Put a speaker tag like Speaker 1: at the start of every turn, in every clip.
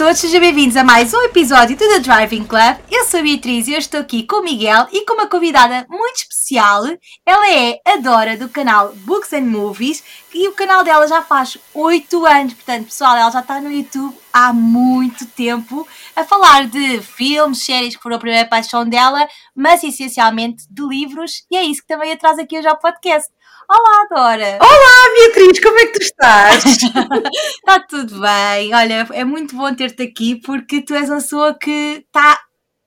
Speaker 1: todos, sejam bem-vindos a mais um episódio do The Driving Club. Eu sou a Beatriz e eu estou aqui com o Miguel e com uma convidada muito especial. Ela é a Dora do canal Books and Movies e o canal dela já faz 8 anos. Portanto, pessoal, ela já está no YouTube há muito tempo a falar de filmes, séries que foram a primeira paixão dela, mas essencialmente de livros e é isso que também a traz aqui hoje ao podcast. Olá, Dora!
Speaker 2: Olá, Beatriz, como é que tu estás?
Speaker 1: Está tudo bem. Olha, é muito bom ter-te aqui porque tu és uma pessoa que está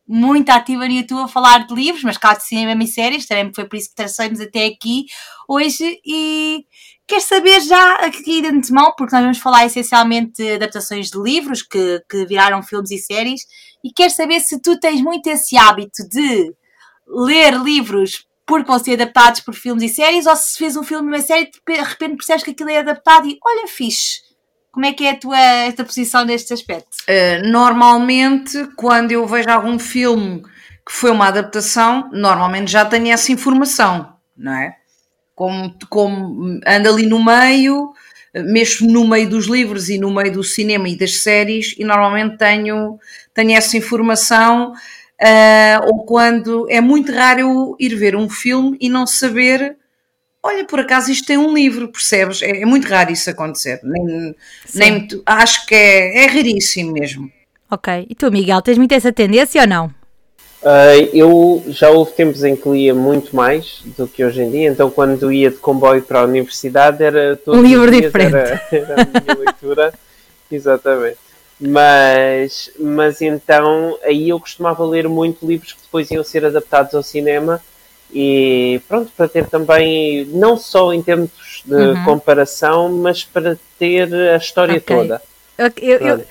Speaker 1: muito ativa no YouTube a falar de livros, mas cá de cinema e séries, também foi por isso que tracemos até aqui hoje e quer saber já aqui de antemão, porque nós vamos falar essencialmente de adaptações de livros que, que viraram filmes e séries, e quer saber se tu tens muito esse hábito de ler livros porque vão ser adaptados por filmes e séries, ou se fez um filme e uma série de repente percebes que aquilo é adaptado e olha, fixe. Como é que é a tua, a tua posição neste aspecto?
Speaker 2: Uh, normalmente, quando eu vejo algum filme que foi uma adaptação, normalmente já tenho essa informação, não é? Como, como ando ali no meio, mesmo no meio dos livros e no meio do cinema e das séries, e normalmente tenho, tenho essa informação Uh, ou quando é muito raro eu ir ver um filme e não saber, olha, por acaso isto tem um livro, percebes? É, é muito raro isso acontecer. Nem, nem, acho que é, é raríssimo mesmo.
Speaker 1: Ok. E tu, Miguel, tens muito essa tendência ou não?
Speaker 3: Uh, eu já houve tempos em que lia muito mais do que hoje em dia, então quando ia de comboio para a universidade era todo
Speaker 1: um livro diferente. Era,
Speaker 3: era a minha leitura, exatamente. Mas, mas então aí eu costumava ler muito livros que depois iam ser adaptados ao cinema e pronto, para ter também, não só em termos de uhum. comparação, mas para ter a história okay. toda.
Speaker 1: Eu, eu,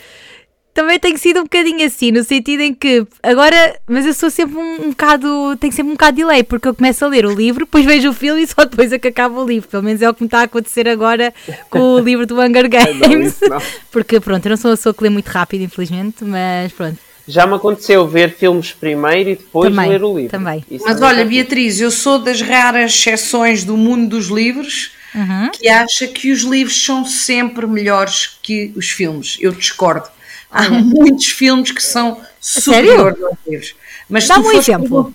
Speaker 1: também tenho sido um bocadinho assim, no sentido em que agora, mas eu sou sempre um, um bocado, tenho sempre um bocado de delay, porque eu começo a ler o livro, depois vejo o filme e só depois é que acaba o livro. Pelo menos é o que me está a acontecer agora com o livro do Hunger Games. não, não. Porque pronto, eu não sou uma pessoa que lê muito rápido, infelizmente, mas pronto.
Speaker 3: Já me aconteceu ver filmes primeiro e depois também, ler o livro.
Speaker 1: Também.
Speaker 2: Isso mas olha, Beatriz, eu sou das raras exceções do mundo dos livros uhum. que acha que os livros são sempre melhores que os filmes. Eu discordo. Há muitos filmes que são superiores aos livros.
Speaker 1: Mas Dá um exemplo.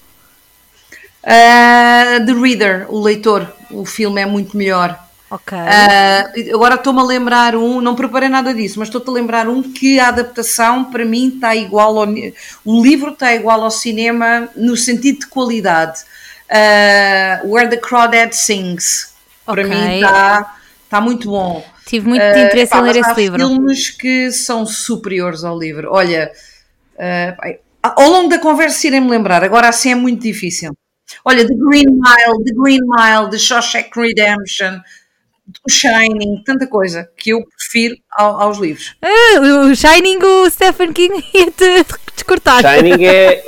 Speaker 2: Uh, The Reader, o leitor, o filme é muito melhor.
Speaker 1: Ok.
Speaker 2: Uh, agora estou-me a lembrar um, não preparei nada disso, mas estou-te a lembrar um que a adaptação para mim está igual ao. O livro está igual ao cinema no sentido de qualidade. Uh, Where the Crawdad Sings. Para okay. mim está, está muito bom.
Speaker 1: Tive muito uh, interesse pá, em ler esse livro.
Speaker 2: Há filmes que são superiores ao livro. Olha, uh, ao longo da conversa irem-me lembrar, agora assim é muito difícil. Olha, The Green Mile, The Green Mile, The Shawshank Redemption, The Shining, tanta coisa que eu prefiro ao, aos livros.
Speaker 1: Uh, o Shining, o Stephen King ia-te descortar.
Speaker 3: Shining é.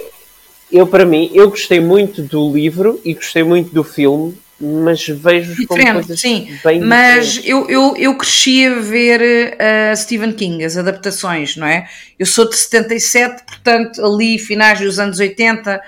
Speaker 3: Eu, para mim, eu gostei muito do livro e gostei muito do filme mas vejo
Speaker 2: diferente, sim. mas eu, eu, eu cresci a ver uh, Stephen King, as adaptações, não é? Eu sou de 77, portanto, ali finais dos anos 80, uh,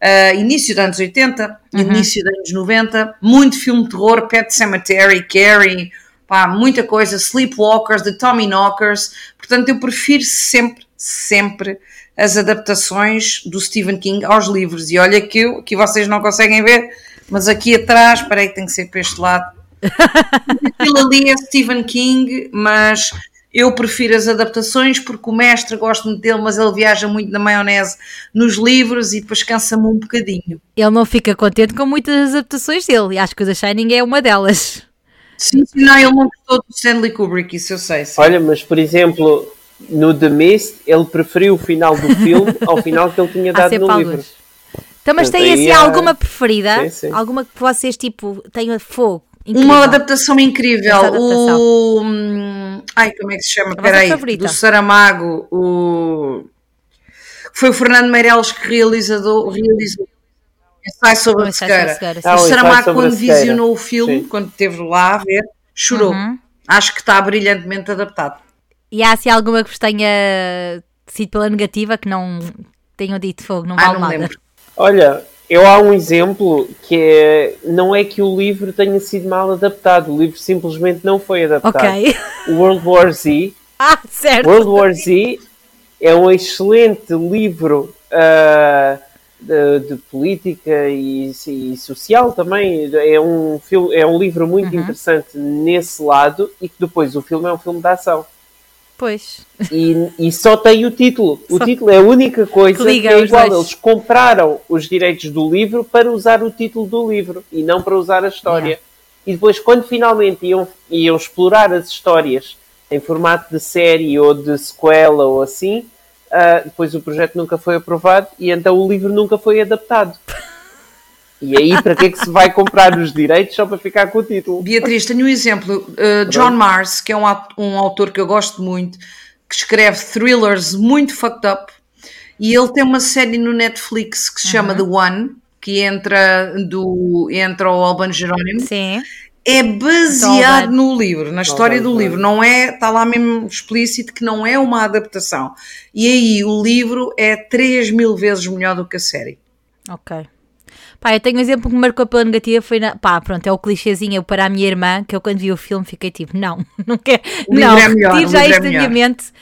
Speaker 2: eh, início dos anos 80, uhum. início dos anos 90, muito filme de terror, Pet Cemetery, Carrie, pá, muita coisa, Sleepwalkers, The Tommy Knockers, portanto, eu prefiro sempre, sempre as adaptações do Stephen King aos livros. E olha que, eu, que vocês não conseguem ver mas aqui atrás, espera aí que tem que ser para este lado. Aquilo ali é Stephen King, mas eu prefiro as adaptações porque o mestre gosto muito dele, mas ele viaja muito na maionese nos livros e depois cansa-me um bocadinho.
Speaker 1: Ele não fica contente com muitas adaptações dele e acho que o The Shining é uma delas.
Speaker 2: Sim, não, ele não gostou do Stanley Kubrick, isso eu sei. Sim.
Speaker 3: Olha, mas por exemplo, no The Mist, ele preferiu o final do filme ao final que ele tinha dado no livro.
Speaker 1: Então, mas tem assim alguma preferida? Sim, sim. Alguma que vocês tipo tenham fogo?
Speaker 2: Incrível. Uma adaptação incrível. Adaptação. O. Hum, ai, como é que se chama? Peraí. Do Saramago. O. Foi o Fernando Meireles que realizador, realizou. Sai sobre a sequeira. Ah, o Saramago, quando visionou o filme, sim. quando esteve lá a ver, chorou. Uhum. Acho que está brilhantemente adaptado.
Speaker 1: E há assim alguma que vos tenha sido pela negativa que não tenham dito fogo, não ah, vale não nada? Lembro.
Speaker 3: Olha, eu há um exemplo que é não é que o livro tenha sido mal adaptado, o livro simplesmente não foi adaptado.
Speaker 1: Ok.
Speaker 3: World War Z.
Speaker 1: Ah, certo.
Speaker 3: World War Z é um excelente livro uh, de, de, política e, e, social também. É um, filme, é um livro muito uhum. interessante nesse lado e que depois o filme é um filme de ação.
Speaker 1: Pois.
Speaker 3: E, e só tem o título. O só... título é a única coisa que, que é igual. Dois. Eles compraram os direitos do livro para usar o título do livro e não para usar a história. Yeah. E depois, quando finalmente iam, iam explorar as histórias em formato de série ou de sequela ou assim, uh, depois o projeto nunca foi aprovado e então o livro nunca foi adaptado. E aí, para que é que se vai comprar os direitos só para ficar com o título?
Speaker 2: Beatriz, tenho um exemplo. Uh, John Mars, que é um, um autor que eu gosto muito, que escreve thrillers muito fucked up, e ele tem uma série no Netflix que se chama The One, que entra, do, entra o Alban Jerónimo.
Speaker 1: Sim.
Speaker 2: É baseado no livro, na história do livro, não é, está lá mesmo explícito que não é uma adaptação. E aí o livro é 3 mil vezes melhor do que a série.
Speaker 1: Ok. Pá, eu tenho um exemplo que me marcou pela negativa, foi na, pá, pronto, é o clichêzinho para a minha irmã, que eu quando vi o filme fiquei tipo, não, não quero, não,
Speaker 2: é melhor,
Speaker 1: já isto é da minha mente.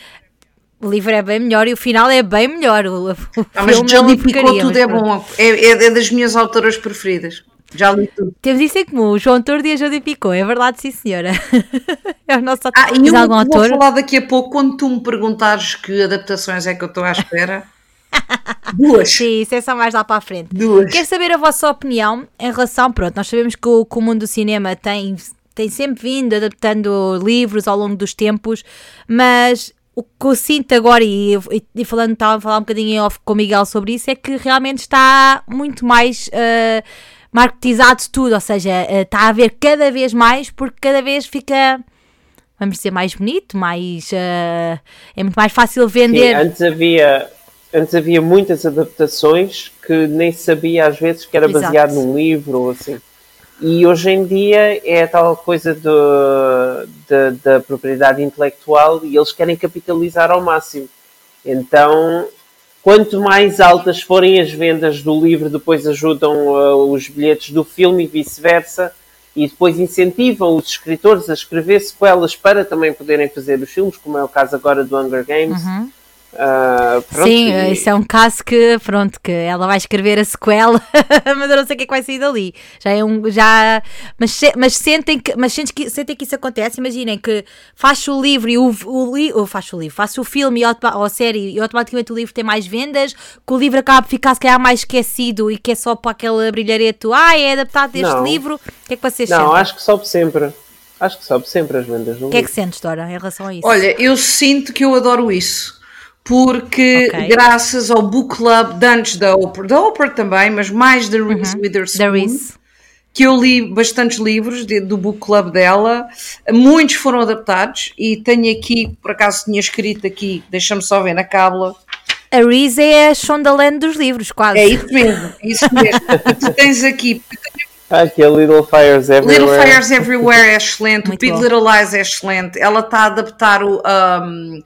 Speaker 1: O livro é bem melhor e o final é bem melhor. O, o
Speaker 2: ah, mas Jodie Picot tudo é bom, é, é, é das minhas autoras preferidas. Já li tudo.
Speaker 1: Temos isso em comum, o João Tordo e a Jodie Picot, é verdade, sim senhora. é o nosso
Speaker 2: ah, e eu vou autor? falar daqui a pouco, quando tu me perguntares que adaptações é que eu estou à espera. Duas.
Speaker 1: Sim, isso é só mais lá para a frente.
Speaker 2: Duas.
Speaker 1: Quero saber a vossa opinião em relação. Pronto, nós sabemos que o, que o mundo do cinema tem, tem sempre vindo adaptando livros ao longo dos tempos, mas o que eu sinto agora, e, e, e falando, estava a falar um bocadinho em off com o Miguel sobre isso, é que realmente está muito mais. Uh, marketizado tudo, ou seja, uh, está a haver cada vez mais, porque cada vez fica vamos dizer, mais bonito, mais uh, é muito mais fácil vender.
Speaker 3: Sim, antes havia antes havia muitas adaptações que nem sabia às vezes que era Exato. baseado num livro ou assim. E hoje em dia é a tal coisa do, de, da propriedade intelectual e eles querem capitalizar ao máximo. Então, quanto mais altas forem as vendas do livro, depois ajudam uh, os bilhetes do filme e vice-versa, e depois incentivam os escritores a escrever sequelas para também poderem fazer os filmes, como é o caso agora do Hunger Games. Uhum. Uh,
Speaker 1: pronto, Sim, e... isso é um caso que, pronto, que ela vai escrever a sequela, mas eu não sei o que é que vai sair dali. Já é um, já, mas, mas sentem que, mas sentem que, sentem que isso acontece, imaginem que faz o livro e o, o, o faz o livro, faz o filme e, ou a série e automaticamente o livro tem mais vendas, que o livro acaba por ficar se calhar mais esquecido e que é só para aquele brilhareto, ah, é adaptado deste não. livro, o que é que vocês
Speaker 3: Não, sentem? acho que sobe sempre. Acho que sobe sempre as vendas
Speaker 1: O que é que sentes, Dora, em relação a isso?
Speaker 2: Olha, eu sinto que eu adoro isso porque okay. graças ao book club de antes da Oprah, da Oprah também, mas mais da Reese uhum. Witherspoon, que eu li bastantes livros de, do book club dela, muitos foram adaptados e tenho aqui, por acaso tinha escrito aqui, deixa-me só ver na cábula.
Speaker 1: A Reese é a Shondaland dos livros, quase.
Speaker 2: É isso mesmo, é isso mesmo. tu tens aqui
Speaker 3: ah, que é Little Fires Everywhere.
Speaker 2: Little Fires Everywhere é excelente, Muito o Big bom. Little Lies é excelente. Ela está a adaptar o um,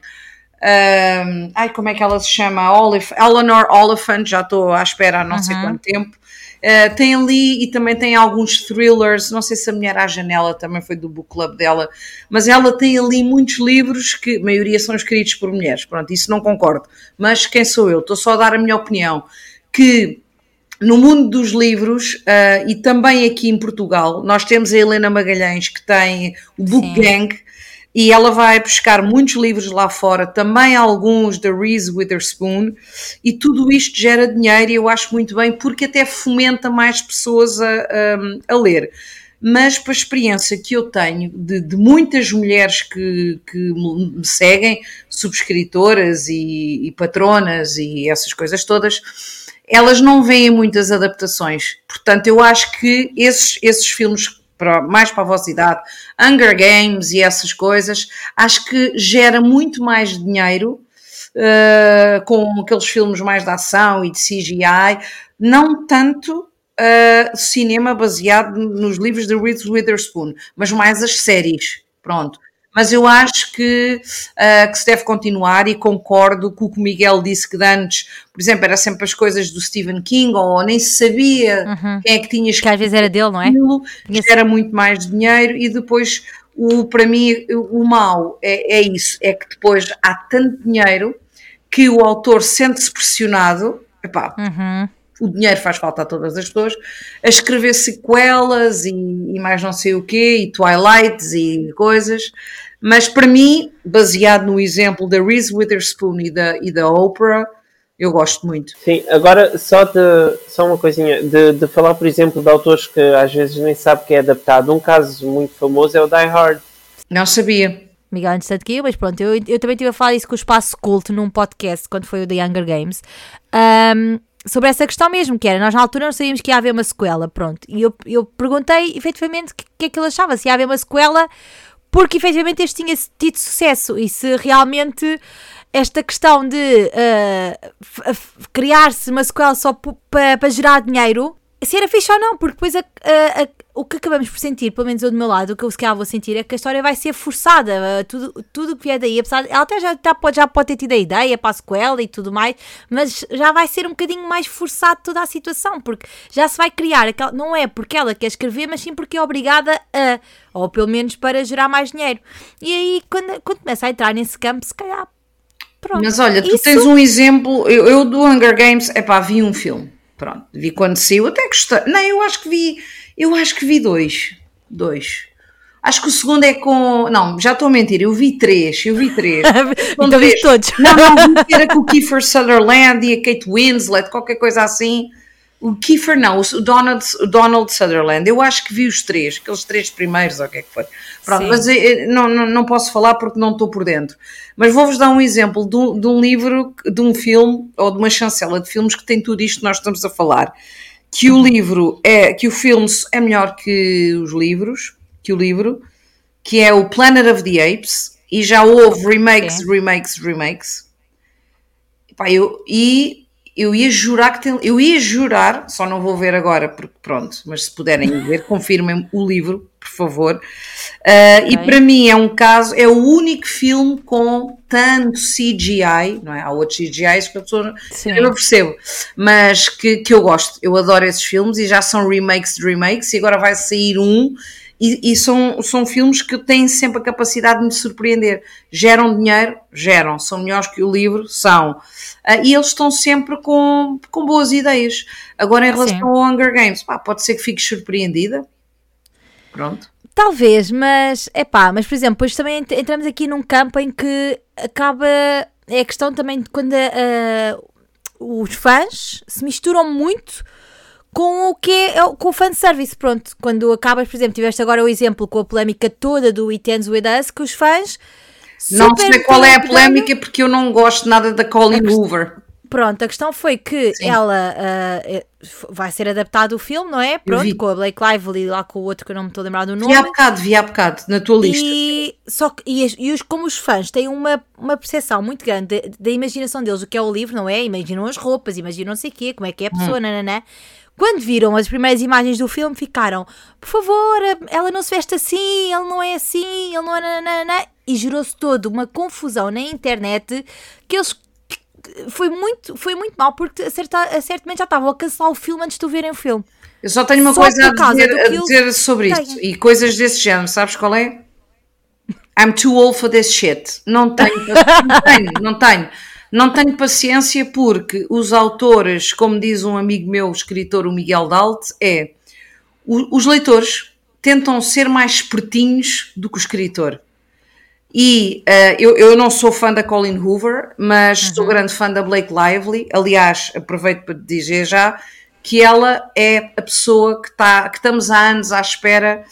Speaker 2: um, ai, como é que ela se chama? Olif Eleanor Oliphant, já estou à espera há não uhum. sei quanto tempo. Uh, tem ali e também tem alguns thrillers. Não sei se a Mulher à Janela também foi do book club dela, mas ela tem ali muitos livros que a maioria são escritos por mulheres. Pronto, isso não concordo. Mas quem sou eu? Estou só a dar a minha opinião. Que no mundo dos livros uh, e também aqui em Portugal, nós temos a Helena Magalhães que tem o Book Sim. Gang e ela vai buscar muitos livros lá fora, também alguns da Reese Witherspoon, e tudo isto gera dinheiro e eu acho muito bem porque até fomenta mais pessoas a, a, a ler. Mas para a experiência que eu tenho de, de muitas mulheres que, que, me seguem, subscritoras e, e patronas e essas coisas todas, elas não veem muitas adaptações. Portanto, eu acho que esses, esses filmes para, mais para a vossa idade, Hunger Games e essas coisas, acho que gera muito mais dinheiro uh, com aqueles filmes mais de ação e de CGI, não tanto uh, cinema baseado nos livros de Reese Witherspoon, mas mais as séries. Pronto mas eu acho que, uh, que se deve continuar e concordo com o que o Miguel disse que antes, por exemplo, era sempre as coisas do Stephen King ou nem se sabia uhum. quem é que tinha
Speaker 1: escrito. Que às vezes era dele, não é?
Speaker 2: Era muito mais dinheiro e depois o, para mim o mal é, é isso, é que depois há tanto dinheiro que o autor sente-se pressionado, epá, uhum. O dinheiro faz falta a todas as pessoas, a escrever sequelas e, e mais não sei o quê, e Twilights e coisas, mas para mim, baseado no exemplo da Reese Witherspoon e da, e da Oprah, eu gosto muito.
Speaker 3: Sim, agora só, de, só uma coisinha, de, de falar, por exemplo, de autores que às vezes nem sabe que é adaptado. Um caso muito famoso é o Die Hard.
Speaker 2: Não sabia.
Speaker 1: Miguel antes que eu, mas pronto, eu, eu também estive a falar isso com o Espaço Culto num podcast, quando foi o The Younger Games, um, sobre essa questão mesmo, que era, nós na altura não sabíamos que ia haver uma sequela, pronto, e eu, eu perguntei efetivamente o que, que é que ele achava, se ia haver uma sequela, porque efetivamente este tinha tido sucesso, e se realmente esta questão de uh, criar-se uma sequela só para gerar dinheiro, se era fixe ou não, porque depois a, a, o que acabamos por sentir, pelo menos eu do meu lado, o que eu se calhar vou sentir é que a história vai ser forçada, uh, tudo, tudo que vier daí, apesar de, ela até já, já, pode, já pode ter tido a ideia para a sequela e tudo mais, mas já vai ser um bocadinho mais forçado toda a situação, porque já se vai criar, aquela, não é porque ela quer escrever, mas sim porque é obrigada a, ou pelo menos para gerar mais dinheiro. E aí, quando, quando começa a entrar nesse campo, se calhar
Speaker 2: Pronto. Mas olha, tu Isso... tens um exemplo. Eu, eu, do Hunger Games, é pá, vi um filme. Pronto, vi quando saiu, até gostei. Não, eu acho que vi. Eu acho que vi dois. Dois. Acho que o segundo é com. Não, já estou a mentir, eu vi três. Eu vi três.
Speaker 1: então vi todos.
Speaker 2: Não, não, era com o Kiefer Sutherland e a Kate Winslet, qualquer coisa assim. O Kiefer não, o Donald, o Donald Sutherland. Eu acho que vi os três, aqueles três primeiros, ou o que é que foi. Pronto, Sim. mas eu, eh, não, não, não posso falar porque não estou por dentro. Mas vou-vos dar um exemplo de um, de um, livro, de um filme, ou de uma chancela de filmes que tem tudo isto que nós estamos a falar. Que o livro é, que o filme é melhor que os livros, que o livro, que é o Planet of the Apes, e já houve remakes, remakes, remakes. E, eu, e eu ia jurar que tem, eu ia jurar, só não vou ver agora, porque pronto, mas se puderem ver, confirmem o livro, por favor. Uh, okay. E para mim é um caso, é o único filme com tanto CGI, não é? Há outros CGIs que pessoa Sim. eu não percebo, mas que, que eu gosto, eu adoro esses filmes e já são remakes de remakes, e agora vai sair um e, e, são, são filmes que têm sempre a capacidade de me surpreender. Geram dinheiro? Geram. São melhores que o livro? São. Uh, e eles estão sempre com, com boas ideias. Agora, em relação Sim. ao Hunger Games, pá, pode ser que fiques surpreendida. Pronto.
Speaker 1: Talvez, mas é pá, mas por exemplo, depois também entramos aqui num campo em que acaba. É a questão também de quando uh, os fãs se misturam muito com o que é, é com o fanservice, pronto, quando acabas, por exemplo, tiveste agora o exemplo com a polémica toda do It Ends With Us, que os fãs
Speaker 2: não sei qual é a polémica porque eu não gosto nada da Colin Hoover.
Speaker 1: Pronto, a questão foi que Sim. ela uh, vai ser adaptado o filme, não é? Pronto, com a Blake Lively lá com o outro que eu não me estou a lembrar do nome.
Speaker 2: Vi há bocado, vi há bocado, na tua lista.
Speaker 1: E, só que, e, e os, como os fãs têm uma, uma percepção muito grande da imaginação deles, o que é o livro, não é? Imaginam as roupas, imaginam não sei o quê, como é que é a pessoa, hum. nananã. Quando viram as primeiras imagens do filme, ficaram: por favor, ela não se veste assim, ele não é assim, ele não é. Nanana, e gerou-se toda uma confusão na internet que eles. Foi muito, foi muito mal porque certa, certamente já estavam a cancelar o filme antes de verem o filme.
Speaker 2: Eu só tenho uma só coisa a dizer, a dizer sobre isto e coisas desse género, sabes qual é? I'm too old for this shit. Não tenho, não tenho, não tenho. Não tenho paciência porque os autores, como diz um amigo meu, o escritor, o Miguel Dalt, é os leitores tentam ser mais espertinhos do que o escritor. E uh, eu, eu não sou fã da Colin Hoover, mas uhum. sou grande fã da Blake Lively. Aliás, aproveito para dizer já que ela é a pessoa que, tá, que estamos há anos à espera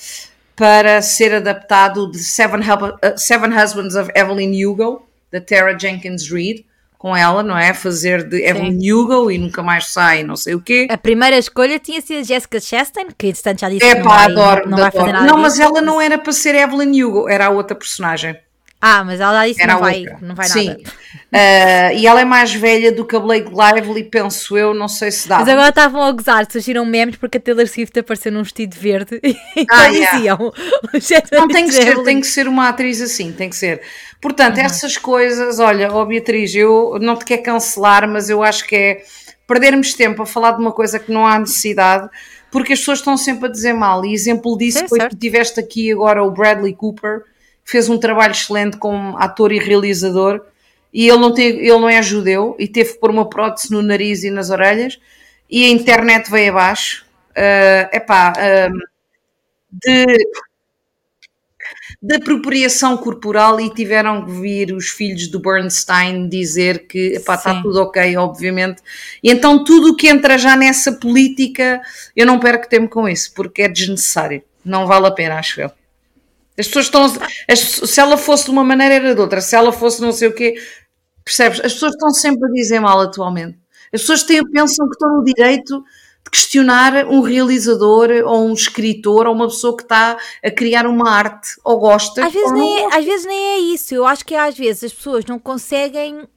Speaker 2: para ser adaptado de Seven, uh, Seven Husbands of Evelyn Hugo, da Tara Jenkins Reid com ela, não é? Fazer de Evelyn Hugo e nunca mais sai, não sei o quê.
Speaker 1: A primeira escolha tinha sido Jessica Chastain, que entretanto já disse
Speaker 2: é,
Speaker 1: que não,
Speaker 2: pá,
Speaker 1: vai,
Speaker 2: adoro,
Speaker 1: não,
Speaker 2: não vai fazer nada. Não, mas ela não era para ser Evelyn Hugo, era a outra personagem.
Speaker 1: Ah, mas ela disse que não vai, não vai
Speaker 2: Sim. nada. Uh, e ela é mais velha do que a Blake Lively, penso eu, não sei se dá.
Speaker 1: Mas agora estavam a gozar, surgiram memes porque a Taylor Swift apareceu num vestido verde e ah, yeah. diziam.
Speaker 2: Não tem que ser, tem que ser uma atriz assim, tem que ser. Portanto, uhum. essas coisas, olha, oh Beatriz, eu não te quero cancelar, mas eu acho que é perdermos tempo a falar de uma coisa que não há necessidade, porque as pessoas estão sempre a dizer mal. E exemplo disso foi que tiveste aqui agora o Bradley Cooper fez um trabalho excelente como ator e realizador e ele não, tem, ele não é judeu e teve que pôr uma prótese no nariz e nas orelhas e a internet veio abaixo. Uh, epá, uh, de, de apropriação corporal e tiveram que vir os filhos do Bernstein dizer que epá, está tudo ok, obviamente. E então tudo o que entra já nessa política, eu não perco tempo com isso, porque é desnecessário. Não vale a pena, acho eu. As pessoas estão. As, se ela fosse de uma maneira, era de outra. Se ela fosse não sei o quê, percebes? As pessoas estão sempre a dizer mal atualmente. As pessoas têm, pensam que estão no direito de questionar um realizador ou um escritor ou uma pessoa que está a criar uma arte ou gosta.
Speaker 1: Às vezes, nem, é, às vezes nem é isso. Eu acho que às vezes as pessoas não conseguem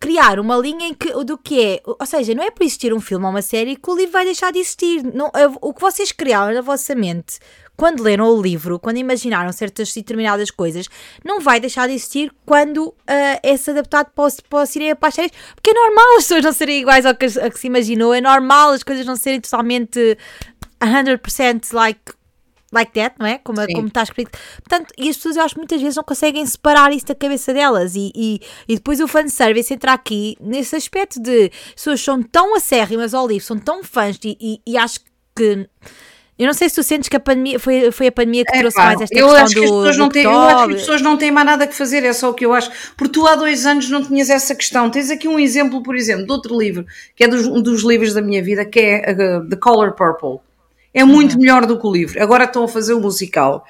Speaker 1: criar uma linha em que, do que é, ou seja, não é por existir um filme ou uma série que o livro vai deixar de existir. Não, o que vocês criaram na vossa mente quando leram o livro, quando imaginaram certas determinadas coisas, não vai deixar de existir quando uh, adaptado para, para o cinema, para as séries, porque é normal as pessoas não serem iguais ao que, a que se imaginou, é normal as coisas não serem totalmente 100% like like that, não é? Como, como está escrito. Portanto, e as pessoas eu acho que muitas vezes não conseguem separar isso da cabeça delas. E, e, e depois o fanservice entra aqui nesse aspecto de as pessoas são tão acérrimas ao livro, são tão fãs e, e, e acho que eu não sei se tu sentes que a pandemia foi, foi a pandemia que é, trouxe pá, mais esta eu questão acho que as do, pessoas
Speaker 2: não têm, Eu acho que as pessoas não têm mais nada que fazer, é só o que eu acho. Porque tu há dois anos não tinhas essa questão. Tens aqui um exemplo, por exemplo, de outro livro, que é dos, um dos livros da minha vida, que é uh, The Color Purple. É muito uhum. melhor do que o livro. Agora estão a fazer o musical.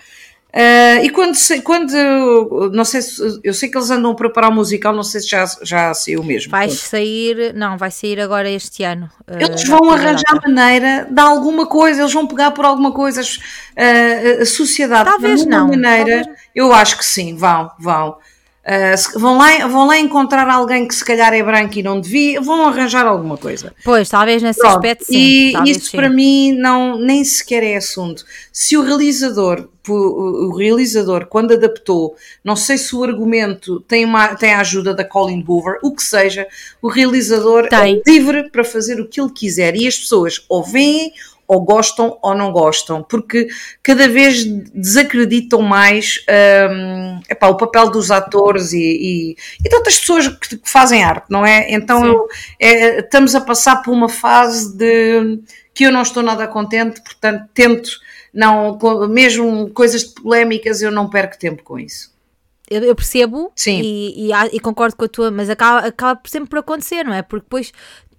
Speaker 2: Uh, e quando, quando, não sei se, eu sei que eles andam a preparar o musical, não sei se já, já saiu mesmo.
Speaker 1: Vai sair, não, vai sair agora este ano.
Speaker 2: Uh, eles vão arranjar maneira de alguma coisa, eles vão pegar por alguma coisa, uh, a sociedade
Speaker 1: talvez
Speaker 2: de
Speaker 1: alguma
Speaker 2: não, maneira, talvez... eu acho que sim, vão, vão. Uh, vão, lá, vão lá encontrar alguém que se calhar é branco e não devia, vão arranjar alguma coisa.
Speaker 1: Pois, talvez nesse Pronto. aspecto sim.
Speaker 2: E isso sim. para mim não, nem sequer é assunto. Se o realizador, o realizador, quando adaptou, não sei se o argumento tem, uma, tem a ajuda da Colin Hoover, o que seja, o realizador tem. é livre para fazer o que ele quiser e as pessoas ou veem ou gostam ou não gostam, porque cada vez desacreditam mais um, epá, o papel dos atores e, e, e de outras pessoas que, que, fazem arte, não é? Então eu, é, estamos a passar por uma fase de que eu não estou nada contente, portanto tento não, mesmo coisas polémicas, eu não perco tempo com isso.
Speaker 1: Eu, eu percebo Sim. E, e, e, concordo com a tua, mas acaba, acaba sempre por acontecer, não é? Porque depois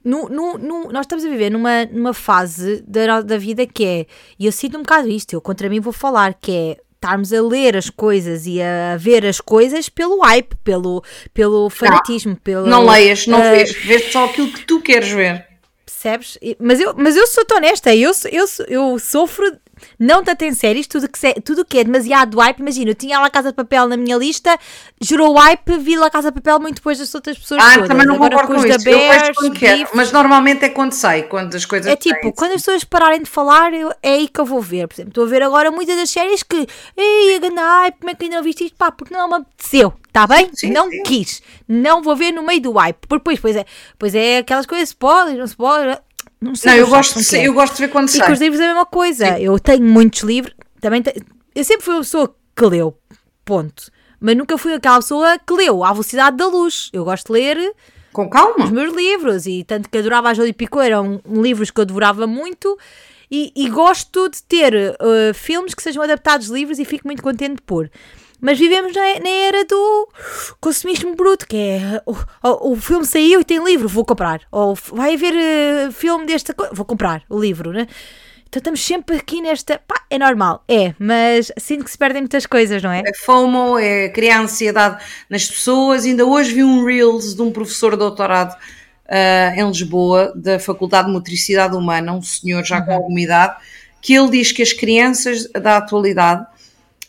Speaker 1: no, no, no, nós estamos a viver numa, numa fase da, da vida que é, e eu sinto um bocado isto, eu contra mim vou falar, que é estarmos a ler as coisas e a ver as coisas pelo hype, pelo, pelo fanatismo. Não, pelo,
Speaker 2: não leias, não uh, vês, vês só aquilo que tu queres ver.
Speaker 1: Percebes? Mas eu, mas eu sou honesta, eu, eu, eu sofro não tanto em séries, tudo que, tudo que é demasiado hype. Imagina, eu tinha lá a Casa de Papel na minha lista, gerou hype, vi lá a Casa de Papel muito depois das outras pessoas.
Speaker 2: Ah,
Speaker 1: todas.
Speaker 2: também não concordo com isso. Bears, eu quero, mas normalmente é quando sai, quando as coisas
Speaker 1: É tipo, saem, quando as pessoas pararem de falar, eu, é aí que eu vou ver. Por exemplo, estou a ver agora muitas das séries que, ei, a hype, como é que ainda não viste isto? Pá, porque não me apeteceu. Está bem? Sim, não sim. quis. Não vou ver no meio do hype. Porque depois, pois é, pois é aquelas coisas, spoilers, não se pode.
Speaker 2: Não, sei, não eu, gosto de, eu gosto de ver quando
Speaker 1: e sai.
Speaker 2: E
Speaker 1: com os livros é a mesma coisa. Sim. Eu tenho muitos livros. Também te... Eu sempre fui uma pessoa que leu. Ponto. Mas nunca fui aquela pessoa que leu à velocidade da luz. Eu gosto de ler.
Speaker 2: Com calma.
Speaker 1: Os meus livros. E tanto que adorava a Jolie Picot. Eram livros que eu devorava muito. E, e gosto de ter uh, filmes que sejam adaptados de livros e fico muito contente por. Mas vivemos na, na era do consumismo bruto, que é o, o, o, filme saiu e tem livro, vou comprar. Ou vai haver uh, filme desta coisa, vou comprar o livro, né? Então estamos sempre aqui nesta. Pá, é normal, é, mas sinto que se perdem muitas coisas, não é?
Speaker 2: É FOMO, é criar ansiedade nas pessoas. Ainda hoje vi um Reels de um professor de doutorado uh, em Lisboa, da Faculdade de Motricidade Humana, um senhor já uhum. com alguma idade, que ele diz que as crianças da atualidade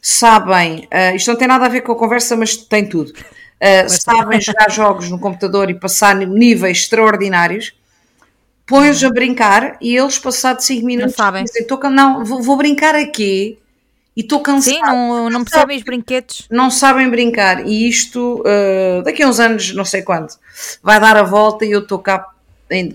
Speaker 2: sabem, uh, isto não tem nada a ver com a conversa, mas tem tudo. Uh, sabem jogar jogos no computador e passar níveis extraordinários, pões a brincar e eles, passados 5 minutos,
Speaker 1: não sabem.
Speaker 2: dizem: não, vou, vou, brincar aqui e estou cansado.
Speaker 1: Sim, não, não percebem os brinquedos.
Speaker 2: Não sabem brincar e isto, uh, daqui a uns anos, não sei quando, vai dar a volta e eu estou cá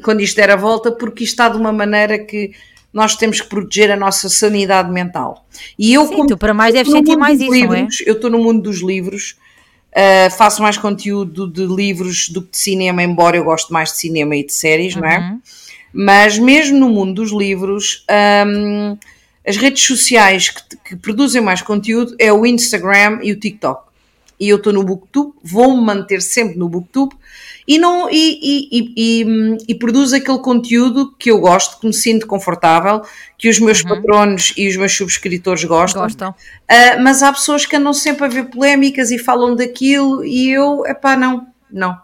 Speaker 2: quando isto der a volta, porque isto está de uma maneira que nós temos que proteger a nossa sanidade mental. E eu,
Speaker 1: Sim, como, tu para mais deves sentir mais isso,
Speaker 2: livros,
Speaker 1: não
Speaker 2: é? Eu estou no mundo dos livros, Uh, faço mais conteúdo de livros do que de cinema, embora eu goste mais de cinema e de séries, uhum. não é? Uhum. Mas mesmo no mundo dos livros, um, as redes sociais que, que, produzem mais conteúdo é o Instagram e o TikTok. E eu estou no Booktube, vou-me manter sempre no Booktube e, não, e, e, e, e, produzo aquele conteúdo que eu gosto, que me sinto confortável, que os meus uhum. patronos e os meus subscritores gostam. gostam. Uh, mas há pessoas que andam sempre a ver polémicas e falam daquilo e eu, epá, não, não.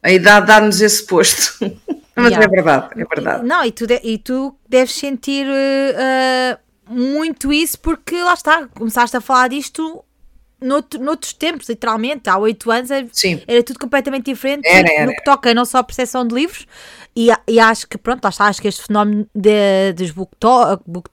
Speaker 2: A idade dá-nos esse posto. mas yeah. é verdade, é verdade.
Speaker 1: Não, e tu, de, e tu deves sentir uh, muito isso porque lá está, começaste a falar disto noutro, noutros tempos, literalmente, há oito anos Sim. era tudo completamente diferente era, era. no que toca não só a percepção de livros e, e acho que pronto, lá está, acho que este fenómeno de, dos book, talk, book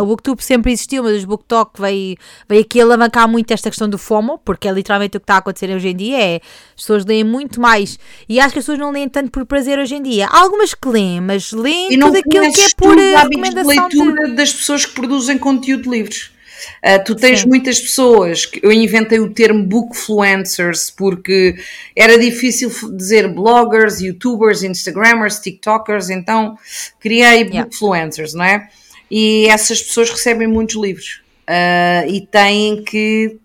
Speaker 1: o booktube sempre existiu, mas os book talk veio, veio aqui alavancar muito esta questão do FOMO, porque é literalmente o que está a acontecer hoje em dia, é as pessoas leem muito mais e acho que as pessoas não leem tanto por prazer hoje em dia, há algumas que leem, mas leem tudo aquilo que é por recomendação
Speaker 2: de leitura de... das pessoas que produzem conteúdo de livros Uh, tu tens Sim. muitas pessoas, que eu inventei o termo bookfluencers porque era difícil dizer bloggers, youtubers, instagrammers, tiktokers, então criei yeah. bookfluencers, não é? E essas pessoas recebem muitos livros uh, e têm que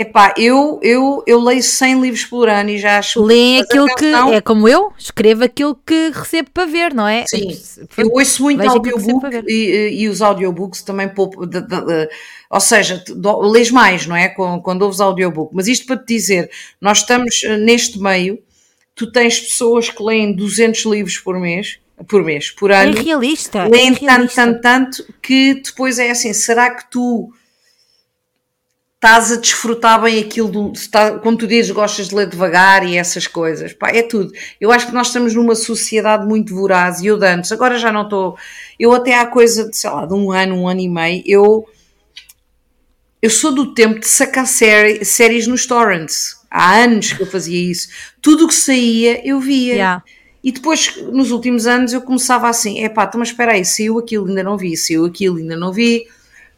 Speaker 2: Epá, eu, eu, eu leio 100 livros por ano e já acho.
Speaker 1: Leem aquilo que. É como eu, escrevo aquilo que recebo para ver, não é?
Speaker 2: Sim. Eu ouço muito audiobook e, e os audiobooks também pouco. De, de, de, ou seja, lês mais, não é? Quando, quando ouves audiobook. Mas isto para te dizer, nós estamos eh, neste meio, tu tens pessoas que leem 200 livros por mês por mês, por ano.
Speaker 1: É realista.
Speaker 2: Leem é realista. tanto, tanto, tanto que depois é assim: será que tu estás a desfrutar bem aquilo, do, está, como tu dizes, gostas de ler devagar e essas coisas, pá, é tudo. Eu acho que nós estamos numa sociedade muito voraz e eu de antes, agora já não estou, eu até há coisa de, sei lá, de um ano, um ano e meio, eu, eu sou do tempo de sacar série, séries nos torrents. Há anos que eu fazia isso. Tudo o que saía, eu via. Yeah. E depois, nos últimos anos, eu começava assim: é pá, então, mas espera aí, saiu aquilo, ainda não vi, saiu aquilo, ainda não vi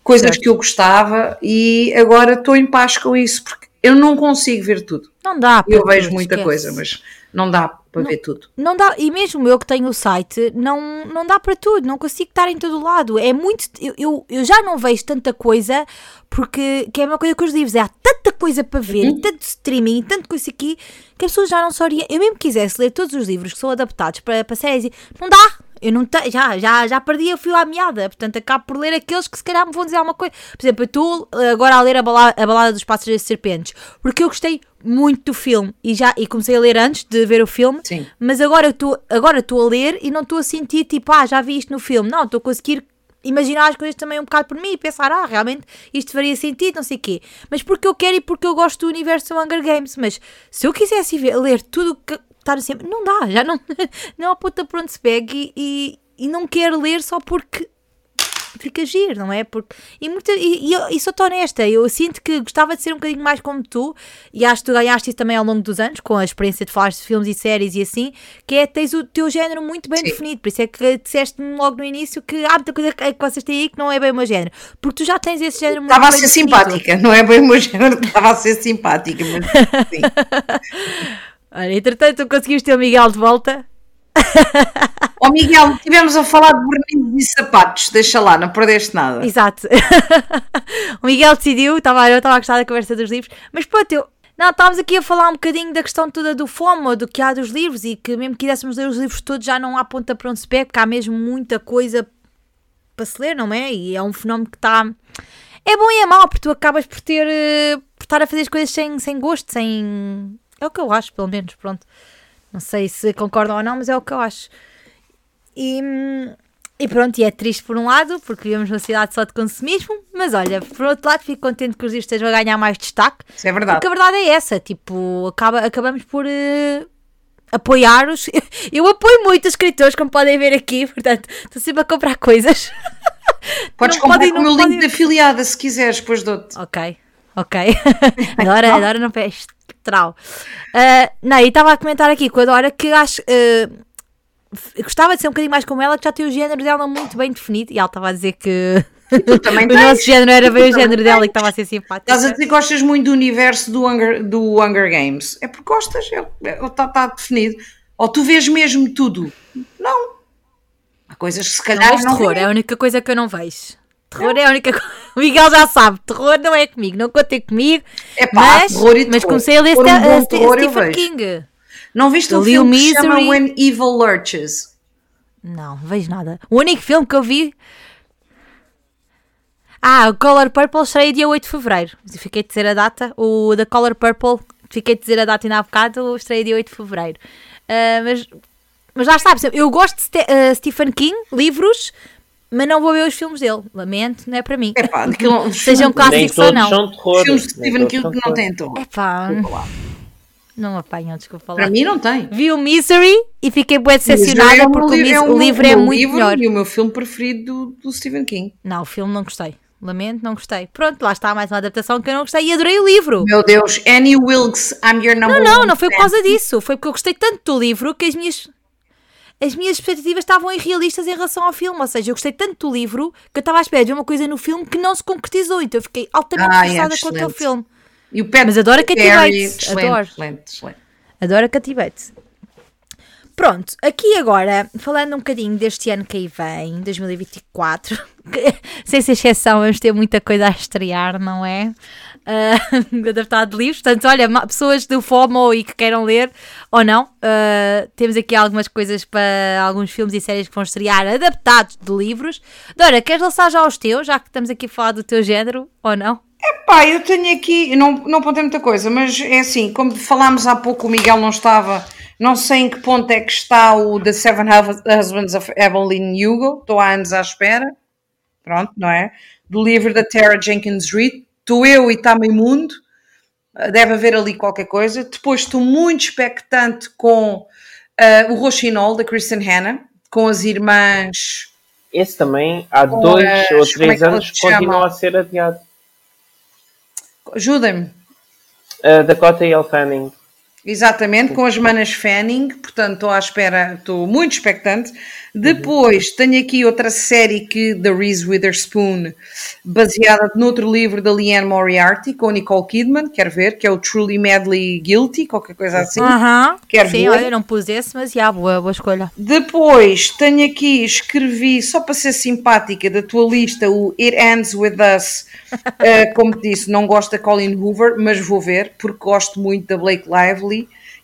Speaker 2: coisas certo. que eu gostava e agora estou em paz com isso porque eu não consigo ver tudo.
Speaker 1: Não dá.
Speaker 2: Eu vejo muita esquece. coisa, mas não dá para
Speaker 1: não,
Speaker 2: ver tudo.
Speaker 1: Não dá, e mesmo eu que tenho o site, não, não dá para tudo, não consigo estar em todo lado. É muito. Eu, eu, eu já não vejo tanta coisa, porque que é uma coisa com os livros, é, há tanta coisa para ver, uhum. tanto streaming, tanto coisa aqui, que as pessoas já não se orientam. Eu mesmo quisesse ler todos os livros que são adaptados para, para séries, não dá, eu não te, já, já, já perdi o fio à meada, portanto acabo por ler aqueles que se calhar me vão dizer alguma coisa. Por exemplo, eu estou agora a ler a balada, a balada dos Pássaros e Serpentes, porque eu gostei muito do filme e já e comecei a ler antes de ver o filme, Sim. mas agora estou agora estou a ler e não estou a sentir tipo, ah, já vi isto no filme. Não, estou a conseguir imaginar as coisas também um bocado por mim e pensar, ah, realmente isto faria sentido, não sei o quê. Mas porque eu quero e porque eu gosto do universo do Hunger Games. Mas se eu quisesse ver, ler tudo que estar sempre. Não dá, já não, não há puta por onde se pegue e, e não quero ler só porque fica giro, não é? Porque, e, muito, e, e, e sou-te honesta, eu sinto que gostava de ser um bocadinho mais como tu, e acho que tu ganhaste isso também ao longo dos anos, com a experiência de falar de filmes e séries e assim, que é tens o teu género muito bem Sim. definido, por isso é que disseste-me logo no início que há muita coisa que vocês têm aí que não é bem o meu género, porque tu já tens esse género muito
Speaker 2: Estava a ser definido. simpática, não é bem o meu género, estava a ser simpática, mas sim.
Speaker 1: Olha, entretanto, conseguiste ter o Miguel de volta.
Speaker 2: Ó oh, Miguel, tivemos a falar de verniz e sapatos, deixa lá, não perdeste nada.
Speaker 1: Exato. o Miguel decidiu, estava, eu estava a gostar da conversa dos livros, mas pronto, eu, não, estávamos aqui a falar um bocadinho da questão toda do FOMO, do que há dos livros e que mesmo que quiséssemos ler os livros todos já não há ponta para onde se pega, porque há mesmo muita coisa para se ler, não é? E é um fenómeno que está... É bom e é mau, porque tu acabas por ter... Eh, por estar a fazer as coisas sem, sem gosto, sem é o que eu acho, pelo menos, pronto. Não sei se concordam ou não, mas é o que eu acho. E, e pronto, e é triste por um lado, porque vivemos numa cidade só de consumismo, mas olha, por outro lado, fico contente que os livros estejam a ganhar mais destaque.
Speaker 2: Isso é verdade.
Speaker 1: Porque a verdade é essa, tipo, acaba, acabamos por uh, apoiar os. Eu apoio muito os escritores, como podem ver aqui, portanto, estou sempre a comprar coisas.
Speaker 2: Podes não comprar podem, com o meu link de afiliada se quiseres, depois dou-te.
Speaker 1: Ok, ok. Dora, Dora não fez trau. Uh, não, e estava a comentar aqui com a Dora que acho. Uh, gostava de ser um bocadinho mais como ela, que já tem o género dela muito bem definido. E ela estava a dizer que. O nosso género era bem o género dela e que estava a ser simpática.
Speaker 2: Estás a dizer que gostas muito do universo do Hunger, do Hunger Games. É porque gostas, está é, é, tá, tá definido. Ou tu vês mesmo tudo. Não. Há coisas que se calhar.
Speaker 1: Não, não terror, é a única coisa que eu não vejo. Terror é a única coisa. O Miguel já sabe, terror não é comigo, não contei comigo. É pá, mas, terror e terror. mas comecei a ler um a, Stephen King.
Speaker 2: Não viste o filme que se chama When Evil Lurches?
Speaker 1: Não, não vejo nada. O único filme que eu vi. Ah, o Color Purple estreia dia 8 de Fevereiro. Fiquei de dizer a data. O da Color Purple, fiquei de dizer a data ainda há bocado, estreia dia 8 de Fevereiro. Uh, mas, mas lá está, eu gosto de uh, Stephen King, livros, mas não vou ver os filmes dele. Lamento, não é para mim.
Speaker 2: Epá,
Speaker 1: Sejam clássicos ou não.
Speaker 3: São terror,
Speaker 2: filmes de Stephen King que não têm terror.
Speaker 1: Epá. Não apanham, desculpa falar.
Speaker 2: Para mim não tem.
Speaker 1: Vi o Misery e fiquei bem decepcionada é porque o, é um, o livro é muito livro melhor.
Speaker 2: E o meu filme preferido do, do Stephen King.
Speaker 1: Não, o filme não gostei. Lamento, não gostei. Pronto, lá está mais uma adaptação que eu não gostei e adorei o livro.
Speaker 2: Meu Deus, Annie Wilkes, I'm your number
Speaker 1: Não, não, não foi por causa disso. Foi porque eu gostei tanto do livro que as minhas as minhas expectativas estavam irrealistas em relação ao filme. Ou seja, eu gostei tanto do livro que eu estava à espera de uma coisa no filme que não se concretizou. Então eu fiquei altamente ah, é com aquele filme.
Speaker 2: E o Pet
Speaker 1: Mas adoro Bates. Adoro. Excelente, excelente. Adoro a Katy Bates. Pronto, aqui agora, falando um bocadinho deste ano que aí vem, 2024, que, sem ser exceção, vamos ter muita coisa a estrear, não é? Uh, adaptado de livros. Portanto, olha, pessoas do FOMO e que queiram ler ou não, uh, temos aqui algumas coisas para alguns filmes e séries que vão estrear adaptados de livros. Dora, queres lançar já os teus, já que estamos aqui a falar do teu género ou não?
Speaker 2: Epá, eu tenho aqui, não, não muita coisa, mas é assim, como falámos há pouco, o Miguel não estava, não sei em que ponto é que está o The Seven Husbands of Evelyn Hugo, estou há anos à espera, pronto, não é? Do livro da Tara Jenkins Reid, estou eu e está meio mundo, deve haver ali qualquer coisa. Depois estou muito expectante com uh, o Rochinol, da Kristen Hanna, com as irmãs...
Speaker 3: Esse também, há dois as, ou três é anos, continua a ser adiado.
Speaker 2: Ajudem-me.
Speaker 3: Uh, Dakota e El Fanning.
Speaker 2: Exatamente, com as manas Fanning, portanto estou à espera, estou muito expectante. Depois tenho aqui outra série que da Reese Witherspoon, baseada noutro livro da Leanne Moriarty, com Nicole Kidman, quero ver, que é o Truly Madly Guilty, qualquer coisa assim.
Speaker 1: Uh -huh. Quero Sim, ver. olha, não pus esse, mas já, boa, boa escolha.
Speaker 2: Depois tenho aqui, escrevi, só para ser simpática, da tua lista, o It Ends With Us, uh, como te disse, não gosto da Colin Hoover, mas vou ver, porque gosto muito da Blake Lively.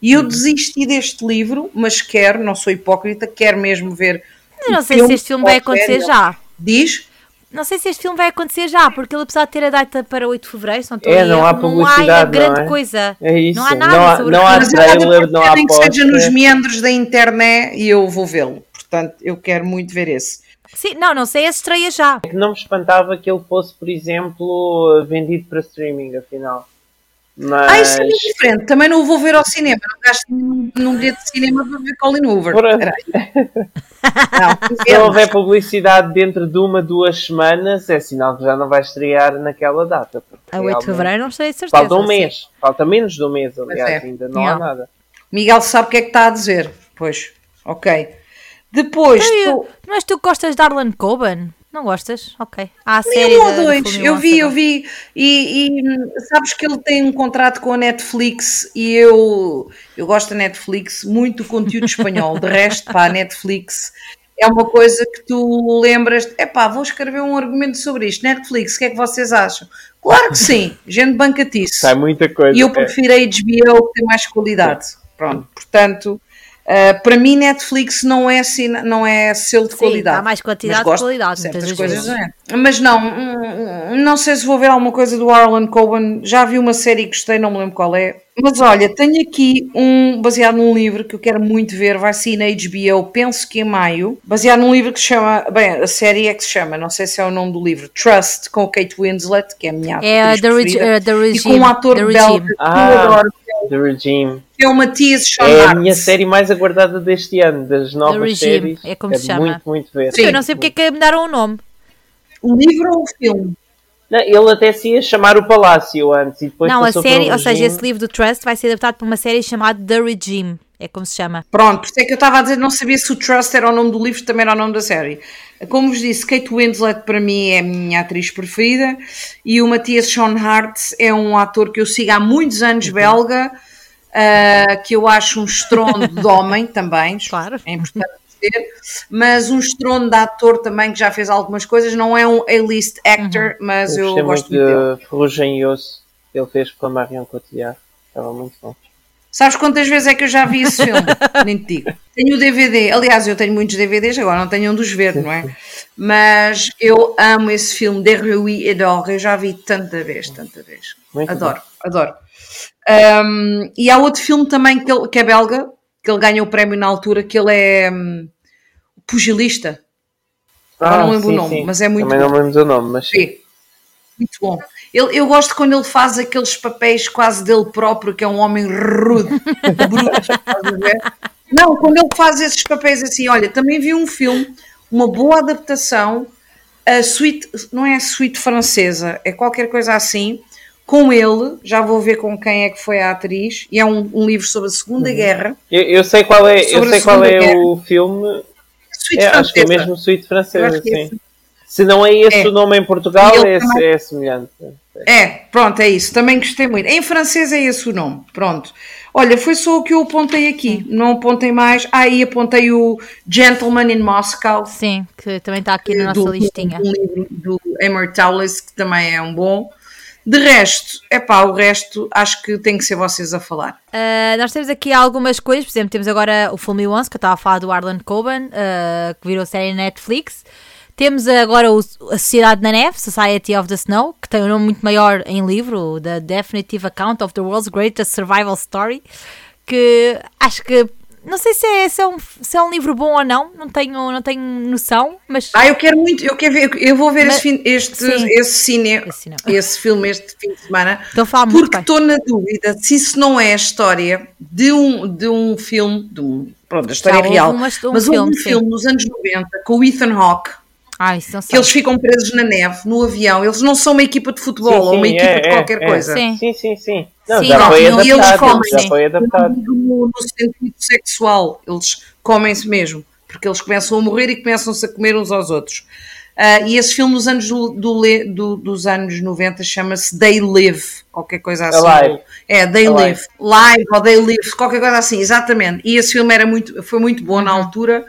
Speaker 2: E eu desisti deste livro, mas quero, não sou hipócrita, quero mesmo ver.
Speaker 1: Eu não sei se este filme vai acontecer já.
Speaker 2: Diz?
Speaker 1: Não sei se este filme vai acontecer já, porque ele apesar de ter a data para 8 de Fevereiro, não
Speaker 3: estou é, não há publicidade,
Speaker 1: não há grande não é? coisa.
Speaker 3: É isso.
Speaker 1: Não há nada
Speaker 3: não há,
Speaker 1: sobre
Speaker 3: não há trailer, não há
Speaker 2: que seja nos meandros da internet e eu vou vê-lo. Portanto, eu quero muito ver esse.
Speaker 1: Sim, não, não sei, esse estreia já.
Speaker 3: É que não me espantava que ele fosse, por exemplo, vendido para streaming, afinal. Mas...
Speaker 2: Ah, isso é muito diferente. Também não o vou ver ao cinema. Não gasto num bilhete de cinema para ver Colin Hoover. Por...
Speaker 3: não, Se houver publicidade dentro de uma, duas semanas, é sinal que já não vai estrear naquela data.
Speaker 1: A 8 de fevereiro não sei certeza.
Speaker 3: Falta um mês. Sim. Falta menos de um mês, aliás, é. ainda não, não, há nada.
Speaker 2: Miguel sabe o que é que está a dizer. Pois, ok. Depois.
Speaker 1: Então, tu... És tu que gostas de Arlen Coben? Não gostas? Ok. Há a série
Speaker 2: um ou dois. Eu vi, eu vi. E, e, sabes que ele tem um contrato com a Netflix e eu, eu gosto da Netflix, muito conteúdo espanhol. De resto, pá, a Netflix é uma coisa que tu lembras. É pá, vou escrever um argumento sobre isto. Netflix, o que é que vocês acham? Claro que sim, gente bancatice.
Speaker 3: Sai muita coisa.
Speaker 2: E eu prefiro a HBO, que tem mais qualidade. Pronto, portanto Uh, para mim, Netflix não é, não é selo de Sim, qualidade.
Speaker 1: Há mais quantidade de qualidade.
Speaker 2: Certas coisas não é. Mas não, não sei se vou ver alguma coisa do Arlen Coben. Já vi uma série que gostei, não me lembro qual é. Mas olha, tenho aqui um baseado num livro que eu quero muito ver, vai sair na HBO, penso que em maio, baseado num livro que se chama, bem, a série é que se chama, não sei se é o nome do livro, Trust, com Kate Winslet, que é a minha
Speaker 1: é, the, Reg uh, the Regime.
Speaker 2: E com um ator belga que
Speaker 3: ah, eu adoro. The Regime
Speaker 2: é o Matias Sean
Speaker 3: É a minha série mais aguardada deste ano, das novas séries.
Speaker 1: É como é se chama.
Speaker 3: Muito, muito ver.
Speaker 1: Sim, eu não sei porque é que mudaram o nome.
Speaker 2: O livro ou o filme?
Speaker 3: Não, ele até se ia chamar o Palácio antes e depois
Speaker 1: Não, a série,
Speaker 3: ou
Speaker 1: seja, esse livro do Trust vai ser adaptado para uma série chamada The Regime. É como se chama.
Speaker 2: Pronto, por isso é que eu estava a dizer, não sabia se o Trust era o nome do livro, também era o nome da série. Como vos disse, Kate Winslet para mim é a minha atriz preferida e o Matias Sean Hart é um ator que eu sigo há muitos anos, uhum. belga, uh, que eu acho um estrondo de homem também.
Speaker 1: Claro.
Speaker 2: É importante dizer, mas um estrondo de ator também que já fez algumas coisas, não é um A-list actor, uhum. mas eu, eu gosto muito
Speaker 3: de Ferrugem e Osso, ele fez com a Marion Cotillard, estava muito bom.
Speaker 2: Sabes quantas vezes é que eu já vi esse filme? Nem te digo. Tenho o DVD, aliás, eu tenho muitos DVDs, agora não tenho um dos ver, não é? Mas eu amo esse filme, De Rui d'Or, eu já vi tanta vez, tanta vez. Muito adoro, bom. adoro. Um, e há outro filme também que, ele, que é belga, que ele ganha o prémio na altura, que ele é um, pugilista. Ah, não lembro sim, o nome, sim. mas é muito
Speaker 3: Também bom. não lembro o nome, mas sim.
Speaker 2: Muito bom. Ele, eu gosto quando ele faz aqueles papéis quase dele próprio, que é um homem rude, bruto. não, quando ele faz esses papéis assim, olha, também vi um filme, uma boa adaptação, a suite, não é a suite francesa, é qualquer coisa assim, com ele, já vou ver com quem é que foi a atriz, e é um, um livro sobre a Segunda uhum. Guerra.
Speaker 3: Eu, eu, sei qual é, eu sei qual é o filme. Suite é, acho que é mesmo suite francesa, sim. Se não é esse é. o nome em Portugal, é, também... é semelhante.
Speaker 2: É, pronto, é isso. Também gostei muito. Em francês é esse o nome. Pronto. Olha, foi só o que eu apontei aqui. Não apontei mais. Ah, e apontei o Gentleman in Moscow.
Speaker 1: Sim, que também está aqui na nossa do, listinha.
Speaker 2: Um livro do Emer Towles, que também é um bom. De resto, é pá, o resto acho que tem que ser vocês a falar.
Speaker 1: Uh, nós temos aqui algumas coisas, por exemplo, temos agora o Full Me Once, que eu estava a falar do Arlen Coben, uh, que virou série Netflix. Temos agora o, a Sociedade na Neve, Society of the Snow, que tem um nome muito maior em livro, The Definitive Account of the World's Greatest Survival Story, que acho que não sei se é, se é, um, se é um livro bom ou não, não tenho, não tenho noção, mas...
Speaker 2: Ah, eu quero muito, eu quero ver, eu vou ver mas, este, este, esse, cine, esse, esse, filme este fim de semana, porque estou na dúvida se isso não é a história de um, de um filme, de um, pronto, a história Já, real, uma, um mas filme, um filme nos anos 90 com o Ethan Hawke,
Speaker 1: Ai,
Speaker 2: que eles ficam presos na neve, no avião. Eles não são uma equipa de futebol sim, sim, ou uma equipa é, de qualquer
Speaker 3: é,
Speaker 2: coisa.
Speaker 3: Sim, sim, sim. sim. Não, sim, já, não, foi adaptado, eles comem, já foi adaptado.
Speaker 2: No, no sentido sexual, eles comem-se mesmo, porque eles começam a morrer e começam-se a comer uns aos outros. Uh, e esse filme dos anos, do, do, do, dos anos 90 chama-se They Live, qualquer coisa assim.
Speaker 3: Alive.
Speaker 2: É, They Alive. Live. Live ou They Live, qualquer coisa assim, exatamente. E esse filme era muito, foi muito bom na altura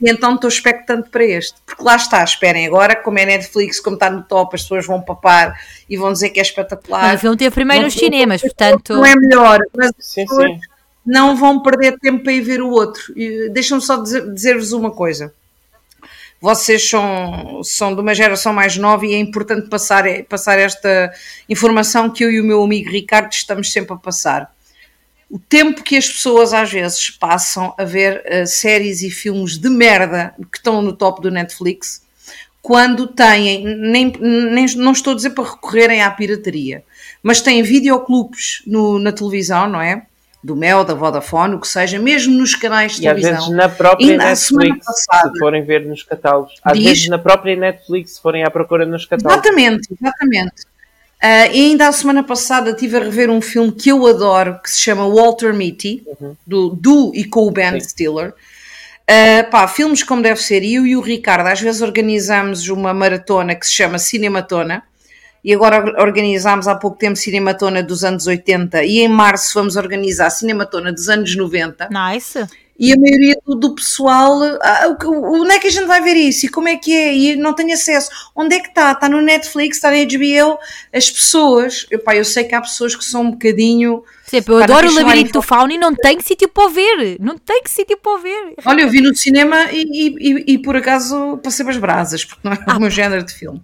Speaker 2: e então estou expectante para este. Porque lá está, esperem agora, como é Netflix, como está no top, as pessoas vão papar e vão dizer que é espetacular.
Speaker 1: Mas vão ter primeiro nos cinemas, portanto.
Speaker 2: Não é melhor, mas sim, sim. não vão perder tempo para ir ver o outro. Deixa-me só dizer-vos uma coisa. Vocês são, são de uma geração mais nova e é importante passar, passar esta informação que eu e o meu amigo Ricardo estamos sempre a passar o tempo que as pessoas às vezes passam a ver uh, séries e filmes de merda que estão no top do Netflix quando têm, nem, nem, não estou a dizer para recorrerem à pirataria, mas têm videoclubes no, na televisão, não é? Do Mel, da Vodafone, o que seja, mesmo nos canais de
Speaker 3: e
Speaker 2: televisão.
Speaker 3: às vezes na própria Netflix, passada, se forem ver nos catálogos. Às diz, vezes na própria Netflix, se forem à procura nos catálogos.
Speaker 2: Exatamente, exatamente. Uh, e ainda a semana passada estive a rever um filme que eu adoro, que se chama Walter Mitty, uhum. do, do e com o Ben Sim. Stiller. Uh, pá, filmes como deve ser. Eu e o Ricardo às vezes organizamos uma maratona que se chama Cinematona. E agora organizámos há pouco tempo Cinematona dos anos 80 e em março vamos organizar Cinematona dos anos 90.
Speaker 1: Nice
Speaker 2: e a maioria do, do pessoal, ah, onde é que a gente vai ver isso? E como é que é? E não tenho acesso. Onde é que está? Está no Netflix, está na HBO. As pessoas, eu, pá, eu sei que há pessoas que são um bocadinho.
Speaker 1: Sempre, eu adoro o Labirinto do Fauno e não tenho sítio para ver. Não tenho sítio para ver.
Speaker 2: Olha, eu vi no cinema e, e, e, e por acaso passei as brasas, porque não é ah. o meu género de filme.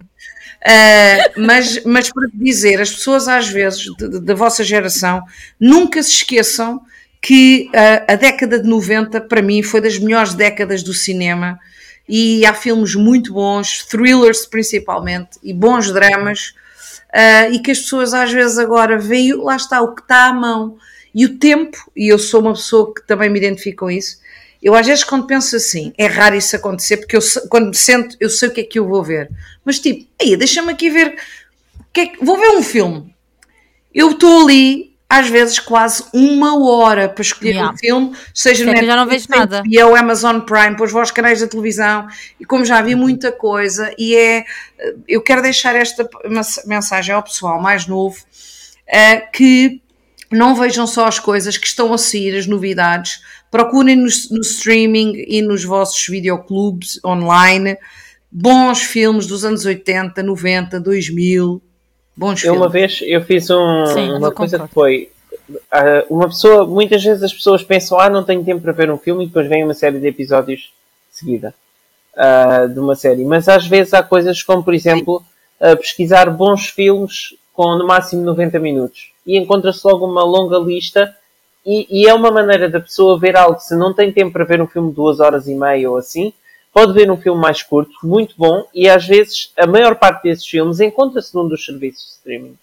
Speaker 2: Uh, mas, mas para dizer, as pessoas às vezes da vossa geração nunca se esqueçam que uh, a década de 90 para mim foi das melhores décadas do cinema e há filmes muito bons, thrillers principalmente, e bons dramas, uh, e que as pessoas às vezes agora veem, lá está, o que está à mão. E o tempo, e eu sou uma pessoa que também me identifico com isso, eu às vezes quando penso assim, é raro isso acontecer, porque eu quando sento, eu sei o que é que eu vou ver. Mas tipo, aí deixa-me aqui ver que é que, vou ver um filme. Eu estou ali, às vezes, quase uma hora para escolher yeah. um filme, seja
Speaker 1: no Netflix, vejo nada.
Speaker 2: E o Amazon Prime, depois vou aos canais da televisão, e como já vi muita coisa, e é. Eu quero deixar esta mensagem ao pessoal mais novo, uh, que não vejam só as coisas que estão a sair, as novidades, procurem no, no streaming e nos vossos videoclubes online bons filmes dos anos 80, 90, 2000. Bons
Speaker 3: eu
Speaker 2: filmes.
Speaker 3: Uma vez eu fiz um, Sim, uma coisa que foi. Uh, uma pessoa, muitas vezes as pessoas pensam, ah, não tenho tempo para ver um filme e depois vem uma série de episódios seguida uh, de uma série. Mas às vezes há coisas como, por exemplo, uh, pesquisar bons filmes com no máximo 90 minutos e encontra-se logo uma longa lista e, e, é uma maneira da pessoa ver algo. Se não tem tempo para ver um filme de duas horas e meia ou assim, pode ver um filme mais curto, muito bom, e às vezes a maior parte desses filmes encontra-se num dos serviços de streaming.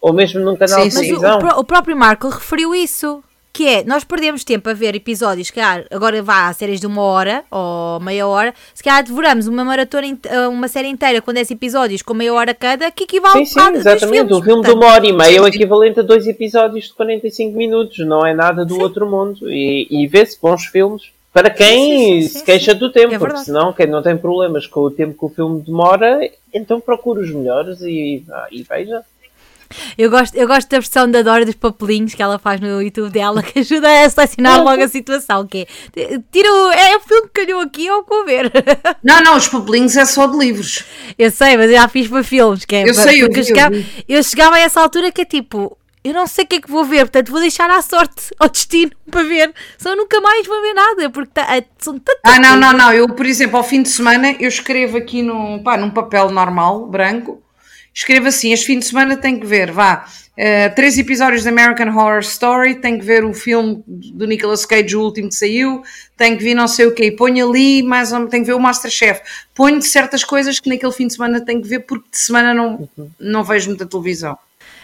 Speaker 3: Ou mesmo num canal sim, de televisão.
Speaker 1: O, o, próprio Marco referiu isso. Que é, nós perdemos tempo a ver episódios, que agora vá a séries de uma hora ou meia hora, se calhar devoramos uma maratona, uma série inteira com 10 episódios com meia hora cada, que equivale
Speaker 3: sim, sim, a exatamente. Um filme de uma hora e meia é o equivalente a dois episódios de 45 minutos, não é nada do sim. outro mundo. E, e vê-se bons filmes para quem sim, sim, sim, se queixa do tempo, é porque senão quem não tem problemas com o tempo que o filme demora, então procura os melhores e, ah, e veja.
Speaker 1: Eu gosto, eu gosto da versão da Dora dos papelinhos que ela faz no YouTube dela, que ajuda a selecionar logo a situação. Que é, tiro, é o filme que calhou aqui ou vou ver.
Speaker 2: Não, não, os papelinhos é só de livros.
Speaker 1: Eu sei, mas eu já fiz para filmes. Que é,
Speaker 2: eu sei, eu,
Speaker 1: eu, chegava, eu chegava a essa altura que é tipo, eu não sei o que é que vou ver, portanto vou deixar à sorte, ao destino, para ver. Só nunca mais vou ver nada, porque tá, é, são tantas
Speaker 2: Ah, não, não, não. Eu, por exemplo, ao fim de semana, eu escrevo aqui num, pá, num papel normal, branco, escrevo assim: este fim de semana tem que ver, vá, uh, três episódios da American Horror Story, tem que ver o filme do Nicolas Cage, o último que saiu, tem que ver não sei o quê, ponho ali, mais tem que ver o Masterchef, ponho certas coisas que naquele fim de semana tenho que ver, porque de semana não, não vejo muita televisão.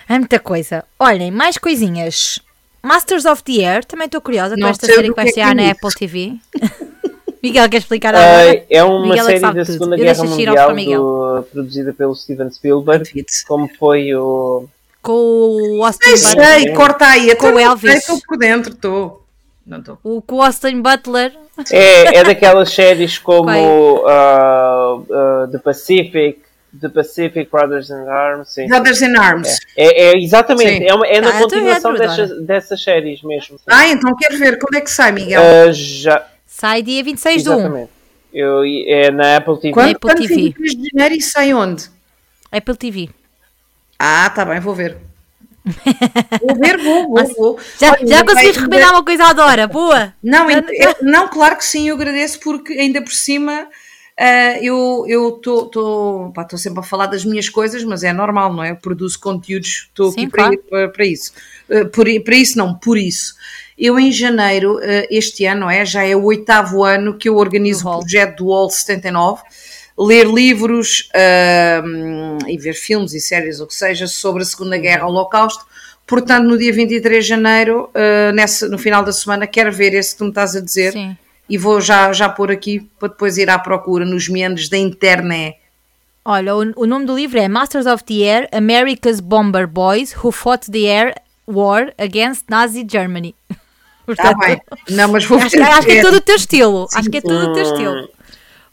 Speaker 1: É muita coisa. Olhem, mais coisinhas. Masters of the Air, também estou curiosa com esta série que vai ser é na Apple TV. Miguel, quer explicar?
Speaker 3: Uh, é uma Miguel série é da Segunda Guerra Mundial do, produzida pelo Steven Spielberg, como foi o...
Speaker 1: Com o Austin
Speaker 2: Butler. Sei, corta aí. Com o Elvis. Estou por dentro, estou.
Speaker 1: Não estou. O com o Austin Butler.
Speaker 3: É, é daquelas séries como uh, uh, The Pacific, The Pacific Brothers in Arms. Sim.
Speaker 2: Brothers in Arms.
Speaker 3: É, é, é exatamente, é, uma, é na ah, continuação dessas, dessas séries mesmo. Sim.
Speaker 2: Ah, então quero ver. Quando é que sai, Miguel?
Speaker 3: Uh, já...
Speaker 1: Sai dia 26 de 1.
Speaker 3: Eu, é na Apple TV.
Speaker 2: Quando, Apple TV. 23 de janeiro e sai onde?
Speaker 1: Apple TV.
Speaker 2: Ah, tá bem, vou ver. vou ver, vou, vou, vou.
Speaker 1: Já, Olha, já conseguiste recomendar uma coisa à Dora, boa!
Speaker 2: Não, eu, não, claro que sim, eu agradeço porque ainda por cima Uh, eu estou sempre a falar das minhas coisas, mas é normal, não é? Eu produzo conteúdos, estou aqui claro. para, para, isso. Uh, por, para isso, não, por isso. Eu, em janeiro, uh, este ano, é, já é o oitavo ano que eu organizo o projeto do All 79 ler livros e ver filmes e séries, o que seja, sobre a Segunda Guerra, o Holocausto. Portanto, no dia 23 de janeiro, nessa, no final da semana, quero ver esse que tu me estás a dizer. Sim e vou já, já pôr aqui para depois ir à procura nos meandros da internet.
Speaker 1: Olha, o, o, nome do livro é Masters of the Air, America's Bomber Boys Who Fought the Air War Against Nazi Germany.
Speaker 2: Ah, bem. Não, mas vou
Speaker 1: acho, acho que é tudo o teu estilo. Sim. Acho que é tudo o teu estilo.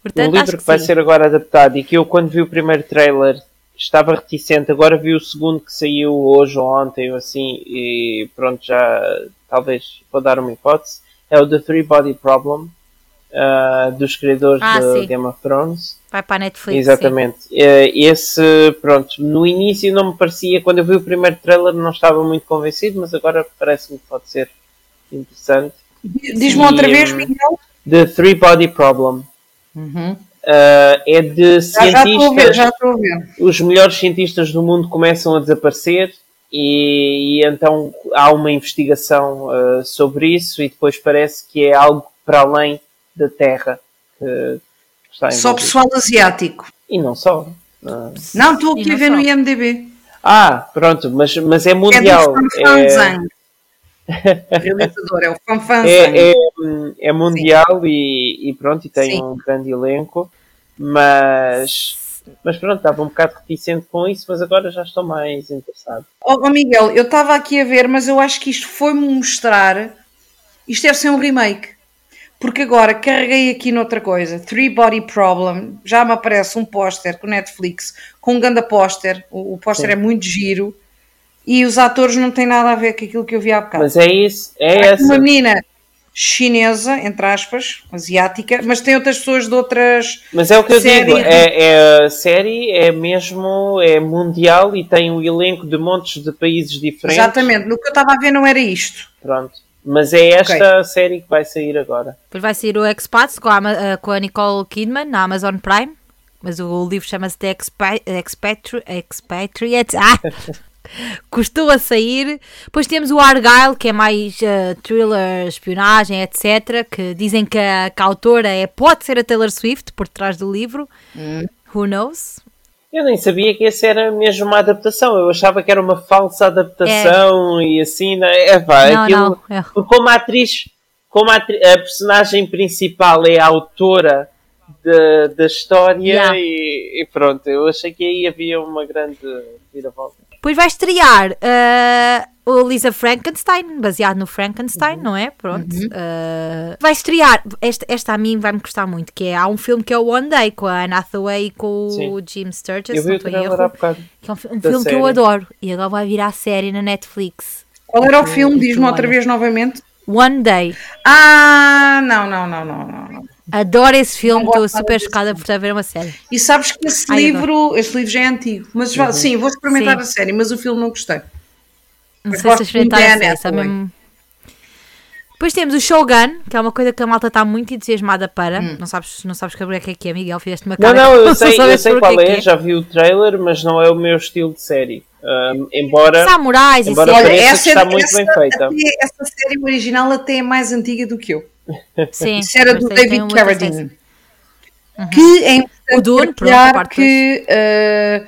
Speaker 3: Portanto, o livro que, que vai ser agora adaptado e que eu quando vi o primeiro trailer estava reticente, agora vi o segundo que saiu hoje ou ontem ou assim e pronto, já talvez vou dar uma hipótese é o The Three Body Problem, uh, dos criadores ah, de Game of Thrones.
Speaker 1: Vai para a Netflix.
Speaker 3: Exatamente. Uh, esse, pronto, no início não me parecia, quando eu vi o primeiro trailer não estava muito convencido, mas agora parece-me que pode ser interessante.
Speaker 2: Diz-me outra vez, hum, Miguel.
Speaker 3: The Three Body Problem.
Speaker 2: Uhum.
Speaker 3: Uh, é de cientistas.
Speaker 2: Já estou a ver.
Speaker 3: Os melhores cientistas do mundo começam a desaparecer e, e então há uma investigação uh, sobre isso e depois parece que é algo para além da Terra que está
Speaker 2: Só pessoal asiático.
Speaker 3: E não só.
Speaker 2: Uh, não, estou aqui a ver no IMDB.
Speaker 3: Ah, pronto, mas, mas é mundial.
Speaker 2: É o realizador é o Fanfan
Speaker 3: é, é, é mundial e, e, pronto, e tem Sim. um grande elenco, mas Mas pronto, estava um bocado reticente com isso, mas agora já estou mais interessado.
Speaker 2: Oh, oh Miguel, eu estava aqui a ver, mas eu acho que isto foi-me mostrar. Isto deve ser um remake. Porque agora carreguei aqui noutra coisa, Three Body Problem, já me aparece um póster com Netflix, com um ganda póster, o, o póster é muito giro, e os atores não têm nada a ver com aquilo que eu vi há bocado.
Speaker 3: Mas é isso, é essa.
Speaker 2: Uma menina chinesa, entre aspas, asiática, mas tem outras pessoas de outras.
Speaker 3: Mas é o que eu digo, é, é, a série é mesmo é mundial e tem um elenco de montes de países diferentes.
Speaker 2: Exatamente, no que eu estava a ver não era isto.
Speaker 3: Pronto. Mas é esta okay. série que vai sair agora.
Speaker 1: Depois vai sair o Expats com a, eh, com a Nicole Kidman na Amazon Prime. Mas o livro chama-se The Expatri Expatri Expatriate. Ah! Custou a sair. Depois temos o Argyle, que é mais uh, thriller, espionagem, etc. Que dizem que a, que a, autora é, pode ser a Taylor Swift por trás do livro. Hum. Who knows?
Speaker 3: Eu nem sabia que essa era mesmo uma adaptação. Eu achava que era uma falsa adaptação é. e assim. Né? É, pá, não, aquilo. Não, é. Porque como a atriz, como a, atri a, personagem principal é a autora de, da história yeah. e, e, pronto, eu achei que aí havia uma grande viravolta.
Speaker 1: Depois vai estrear uh, o Lisa Frankenstein, baseado no Frankenstein, uhum. não é? Pronto. Uhum. Uh, vai estrear, esta, esta a mim vai-me gostar muito, que é, há um filme que é o One Day, com a Anne Hathaway e com Sim. o Jim Sturgis,
Speaker 3: eu vi
Speaker 1: não
Speaker 3: erro,
Speaker 1: que é um, um filme série. que eu adoro, e agora vai virar série na Netflix.
Speaker 2: Qual era o filme? Diz-me outra vez novamente.
Speaker 1: One Day.
Speaker 2: Ah, não, não, não, não, não.
Speaker 1: Adoro esse filme, estou super chocada por estar a ver uma série.
Speaker 2: E sabes que esse Ai, livro, esse livro já é antigo, mas uhum. sim, vou experimentar sim. a série, mas o filme não gostei.
Speaker 1: Não mas sei se experimentar a série, sabe mesmo... Depois temos o Shogun, que é uma coisa que a malta está muito entusiasmada para. Hum. Não sabes, não sabes que é que é que é, Miguel? Fizeste uma cara.
Speaker 3: Não, não, eu sei, eu sei qual é, é, já vi o trailer, mas não é o meu estilo de série. Um, embora
Speaker 1: Samurais
Speaker 3: embora
Speaker 1: e
Speaker 3: Olha, essa, está muito essa, bem feita.
Speaker 2: Essa série original até é mais antiga do que eu.
Speaker 1: Sim,
Speaker 2: Isso era do David Carradine. Uhum. Que é importante o Dune, pronto, que uh,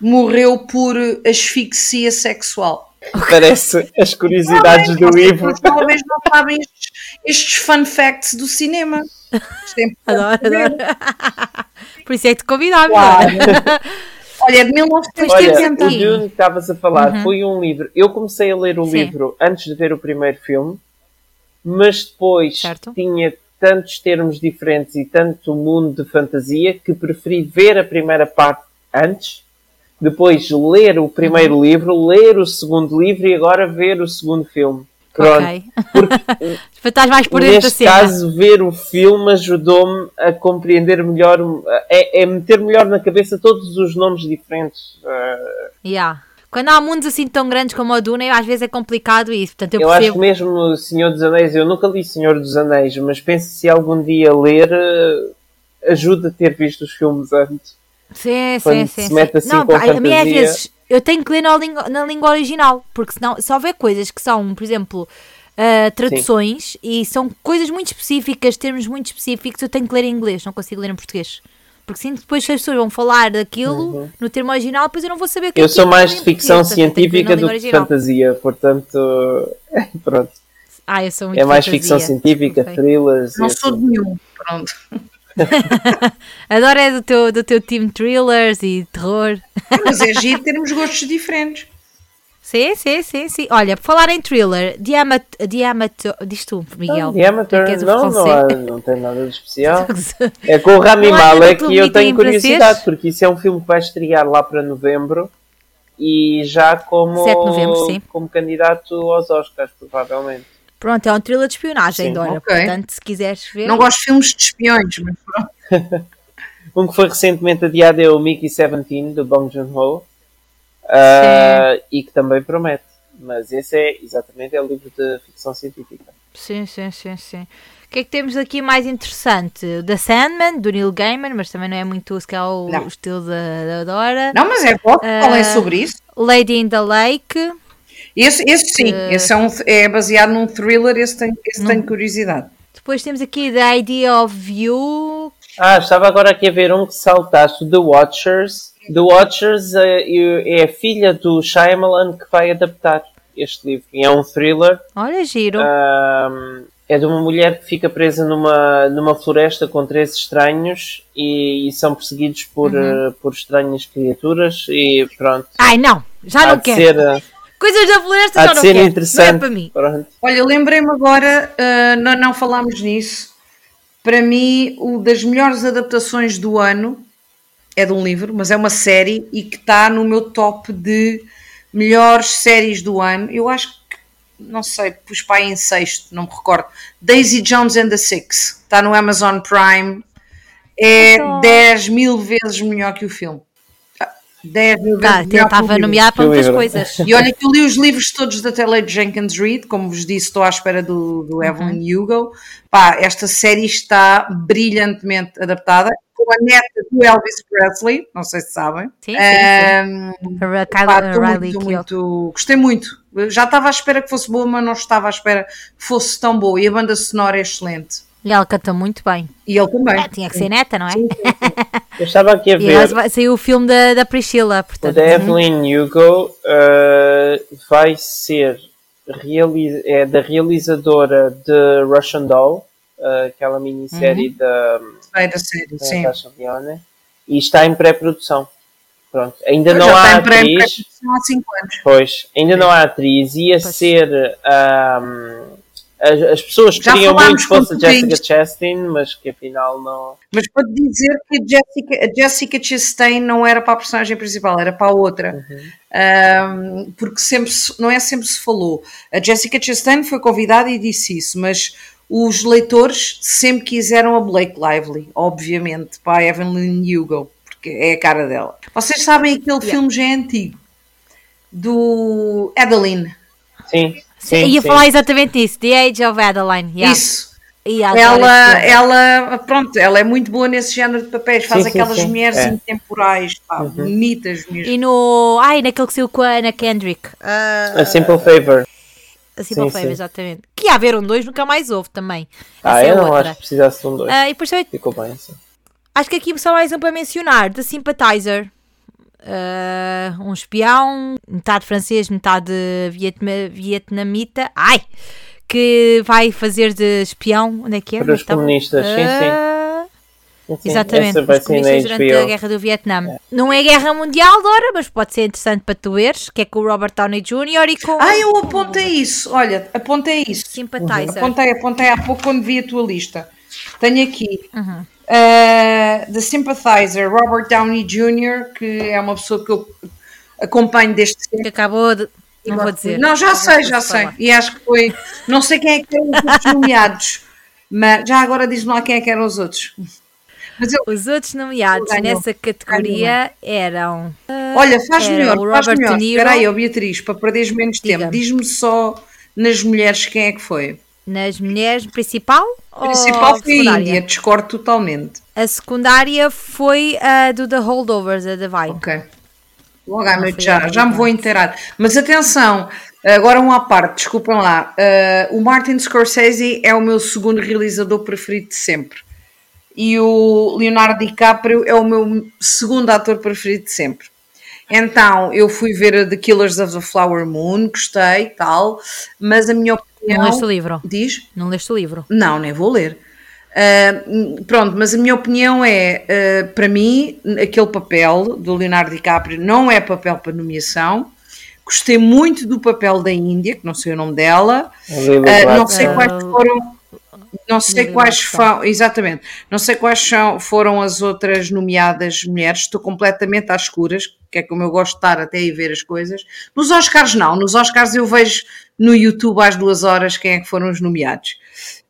Speaker 2: morreu por asfixia sexual.
Speaker 3: Parece as curiosidades não, do livro.
Speaker 2: Talvez não sabem estes, estes, fun facts do cinema.
Speaker 1: É adoro, adoro. Por isso é que te convidava. Claro.
Speaker 2: Olha, de 1980.
Speaker 3: Olha, o Dune que estavas a falar uhum. foi um livro. Eu comecei a ler o Sim. livro antes de ver o primeiro filme, mas depois certo. tinha tantos termos diferentes e tanto mundo de fantasia que preferi ver a primeira parte antes, depois ler o primeiro uhum. livro, ler o segundo livro e agora ver o segundo filme. Pronto. Okay.
Speaker 1: Porque, Estás mais por
Speaker 3: neste caso, ver o filme ajudou-me a compreender melhor, é, é, meter melhor na cabeça todos os nomes diferentes. Uh...
Speaker 1: Yeah. Quando há mundos assim tão grandes como a Duna, às vezes é complicado isso. Portanto, eu,
Speaker 3: eu acho que mesmo o Senhor dos Anéis, eu nunca li Senhor dos Anéis, mas penso se algum dia ler, eh, ajuda a ter visto os filmes antes.
Speaker 1: Sim, sim, sim. Se mete assim não,
Speaker 3: com a, a
Speaker 1: mim às vezes eu tenho que ler na língua, na língua original, porque senão, se houver coisas que são, por exemplo, uh, traduções Sim. e são coisas muito específicas, termos muito específicos, eu tenho que ler em inglês, não consigo ler em português. Porque sim, depois as pessoas vão falar daquilo uhum. no termo original, depois eu não vou saber o que
Speaker 3: Eu é sou mais de ficção científica do que de fantasia, portanto, pronto.
Speaker 1: Ah, eu sou muito
Speaker 3: É mais fantasia. ficção científica, okay. thrillers.
Speaker 2: Não sou de assim. nenhum, pronto.
Speaker 1: Adoro é do teu, do teu time thrillers e terror.
Speaker 2: Mas é giro termos gostos diferentes.
Speaker 1: Sim, sim, sim, sim. Olha, por falar em thriller, Diamator, diz tu, Miguel.
Speaker 3: Diamator, não, não, há, não tem nada de especial. é com o Rami Malek e eu tenho curiosidade, porque isso é um filme que vai estrear lá para novembro e já como,
Speaker 1: novembro,
Speaker 3: como candidato aos Oscars, provavelmente.
Speaker 1: Pronto, é um thriller de espionagem, Dora. Okay. Portanto, se quiseres ver.
Speaker 2: Não gosto de filmes de espiões, mas pronto.
Speaker 3: um que foi recentemente adiado é o Mickey 17, do Bong Joon-ho. Uh, e que também promete. Mas esse é exatamente é o livro de ficção científica.
Speaker 1: Sim, sim, sim, sim. O que é que temos aqui mais interessante? The Sandman, do Neil Gaiman, mas também não é muito se calhar, o, o estilo da, da Dora.
Speaker 2: Não, mas é bom, uh, falem sobre isso.
Speaker 1: Lady in the Lake.
Speaker 2: Esse, esse sim, uh, esse é, um, é, baseado num thriller, esse tem, esse tem curiosidade.
Speaker 1: Depois temos aqui The Idea of You.
Speaker 3: Ah, estava agora aqui a ver um que saltaste, The Watchers The Watchers é, é a filha do Shyamalan que vai adaptar este livro. E é um thriller.
Speaker 1: Olha, giro.
Speaker 3: Um, é de uma mulher que fica presa numa, numa floresta com três estranhos e, e são perseguidos por, uhum. uh, por estranhas criaturas e pronto.
Speaker 1: Ai não, já não quero. Ser, uh, Coisas da floresta já não ser quero. Interessante. Não é para mim.
Speaker 2: Pronto. Olha, lembrei-me agora, uh, não, não falámos nisso. Para mim, o das melhores adaptações do ano é de um livro, mas é uma série e que está no meu top de melhores séries do ano. Eu acho que não sei, pus pai em sexto, não me recordo. Daisy Jones and the Six, está no Amazon Prime, é então... 10 mil vezes melhor que o filme. 10 mil
Speaker 1: tá, vezes melhor estava nomeado para muitas coisas.
Speaker 2: E olha que eu li os livros todos da Taylor Jenkins Reid, como vos disse, estou à espera do, do Evelyn uhum. Hugo. Pá, esta série está brilhantemente adaptada a neta do Elvis Presley, não sei se sabem. Sim, sim, sim. Um, pá, Riley muito, muito, gostei muito. Já estava à espera que fosse boa, mas não estava à espera que fosse tão boa. E a banda sonora é excelente.
Speaker 1: E ela canta muito bem.
Speaker 2: E ele também. É,
Speaker 1: tinha que ser neta, não é? Sim, sim,
Speaker 3: sim. Eu estava aqui a ver.
Speaker 1: E saiu o filme da, da Priscila, portanto.
Speaker 3: O da Evelyn Hugo uh, vai ser é da realizadora de Russian Doll, uh, aquela minissérie uhum. da
Speaker 2: terceira série, sim.
Speaker 3: Leone, e está em pré-produção. Pronto, ainda não há atriz.
Speaker 2: Há cinco anos.
Speaker 3: Pois, ainda não há atriz. Ia pois. ser. Um, as, as, pessoas queriam muito que fosse a Jessica Chastain, mas que afinal não.
Speaker 2: Mas pode dizer que a Jessica, a Jessica Chastain não era para a personagem principal, era para a outra. Uhum. Um, porque sempre não é sempre se falou. A Jessica Chastain foi convidada e disse isso, mas os leitores sempre quiseram a Blake Lively, obviamente, para a Evelyn Hugo, porque é a cara dela. Vocês sabem aquele yeah. filme já é antigo, do Adeline.
Speaker 3: Sim, sim.
Speaker 1: Ia sim. falar exatamente isso, The Age of Adeline. Yeah.
Speaker 2: Isso. Ela, ela, pronto, ela é muito boa nesse género de papéis, faz sim, aquelas sim, mulheres é. intemporais, pá, uhum. bonitas mesmo.
Speaker 1: E no. Ai, naquele que saiu com a Ana Kendrick.
Speaker 3: Uh, a Simple Favor.
Speaker 1: A Simple Favor, exatamente. Que ia haver um 2, nunca mais houve também.
Speaker 3: Ah, Essa eu é não outra. acho que precisasse de um 2. Uh,
Speaker 1: e depois também,
Speaker 3: Ficou bem assim.
Speaker 1: Acho que aqui só mais um para mencionar: The Sympathizer. Uh, um espião, metade francês, metade vietma, vietnamita. Ai! Que vai fazer de espião. Onde é que é?
Speaker 3: Para os então, comunistas, uh, sim, sim.
Speaker 1: Ah, sim Exatamente, os comunistas durante a Guerra do Vietnã. É. Não é Guerra Mundial, Dora, mas pode ser interessante para tu veres, que é com o Robert Downey Jr. e com...
Speaker 2: Ah, eu apontei isso, olha, apontei isso.
Speaker 1: Sympathizer.
Speaker 2: Apontei, apontei há pouco quando vi a tua lista. Tenho aqui uhum. uh, The Sympathizer, Robert Downey Jr., que é uma pessoa que eu acompanho desde
Speaker 1: sempre. Que acabou de... Não vou dizer.
Speaker 2: Não, já sei, já sei. Falar. E acho que foi. Não sei quem é que eram os nomeados, mas já agora diz-me lá quem é que eram os outros.
Speaker 1: Eu, os outros nomeados nessa categoria eram.
Speaker 2: Uh, Olha, faz melhor, faz melhor. Espera aí, oh Beatriz, para perderes menos tempo, diz-me só nas mulheres quem é que foi.
Speaker 1: Nas mulheres, principal?
Speaker 2: Principal foi a Índia, discordo totalmente.
Speaker 1: A secundária foi a do The Holdovers, a Divine.
Speaker 2: Ok. Logo à noite já, já me vou inteirar. Mas atenção, agora um à parte, desculpem lá. Uh, o Martin Scorsese é o meu segundo realizador preferido de sempre e o Leonardo DiCaprio é o meu segundo ator preferido de sempre. Então, eu fui ver The Killers of the Flower Moon, gostei, tal, mas a minha opinião...
Speaker 1: Não leste o livro?
Speaker 2: Diz?
Speaker 1: Não leste o livro?
Speaker 2: Não, nem vou ler. Uh, pronto, mas a minha opinião é, uh, para mim, aquele papel do Leonardo DiCaprio não é papel para nomeação. Gostei muito do papel da Índia, que não sei o nome dela. Uh, não sei quais foram não sei quais foram, exatamente, não sei quais são, foram as outras nomeadas mulheres, estou completamente às escuras, que é como eu gosto de estar até aí ver as coisas. Nos Oscars não, nos Oscars eu vejo no YouTube às duas horas quem é que foram os nomeados.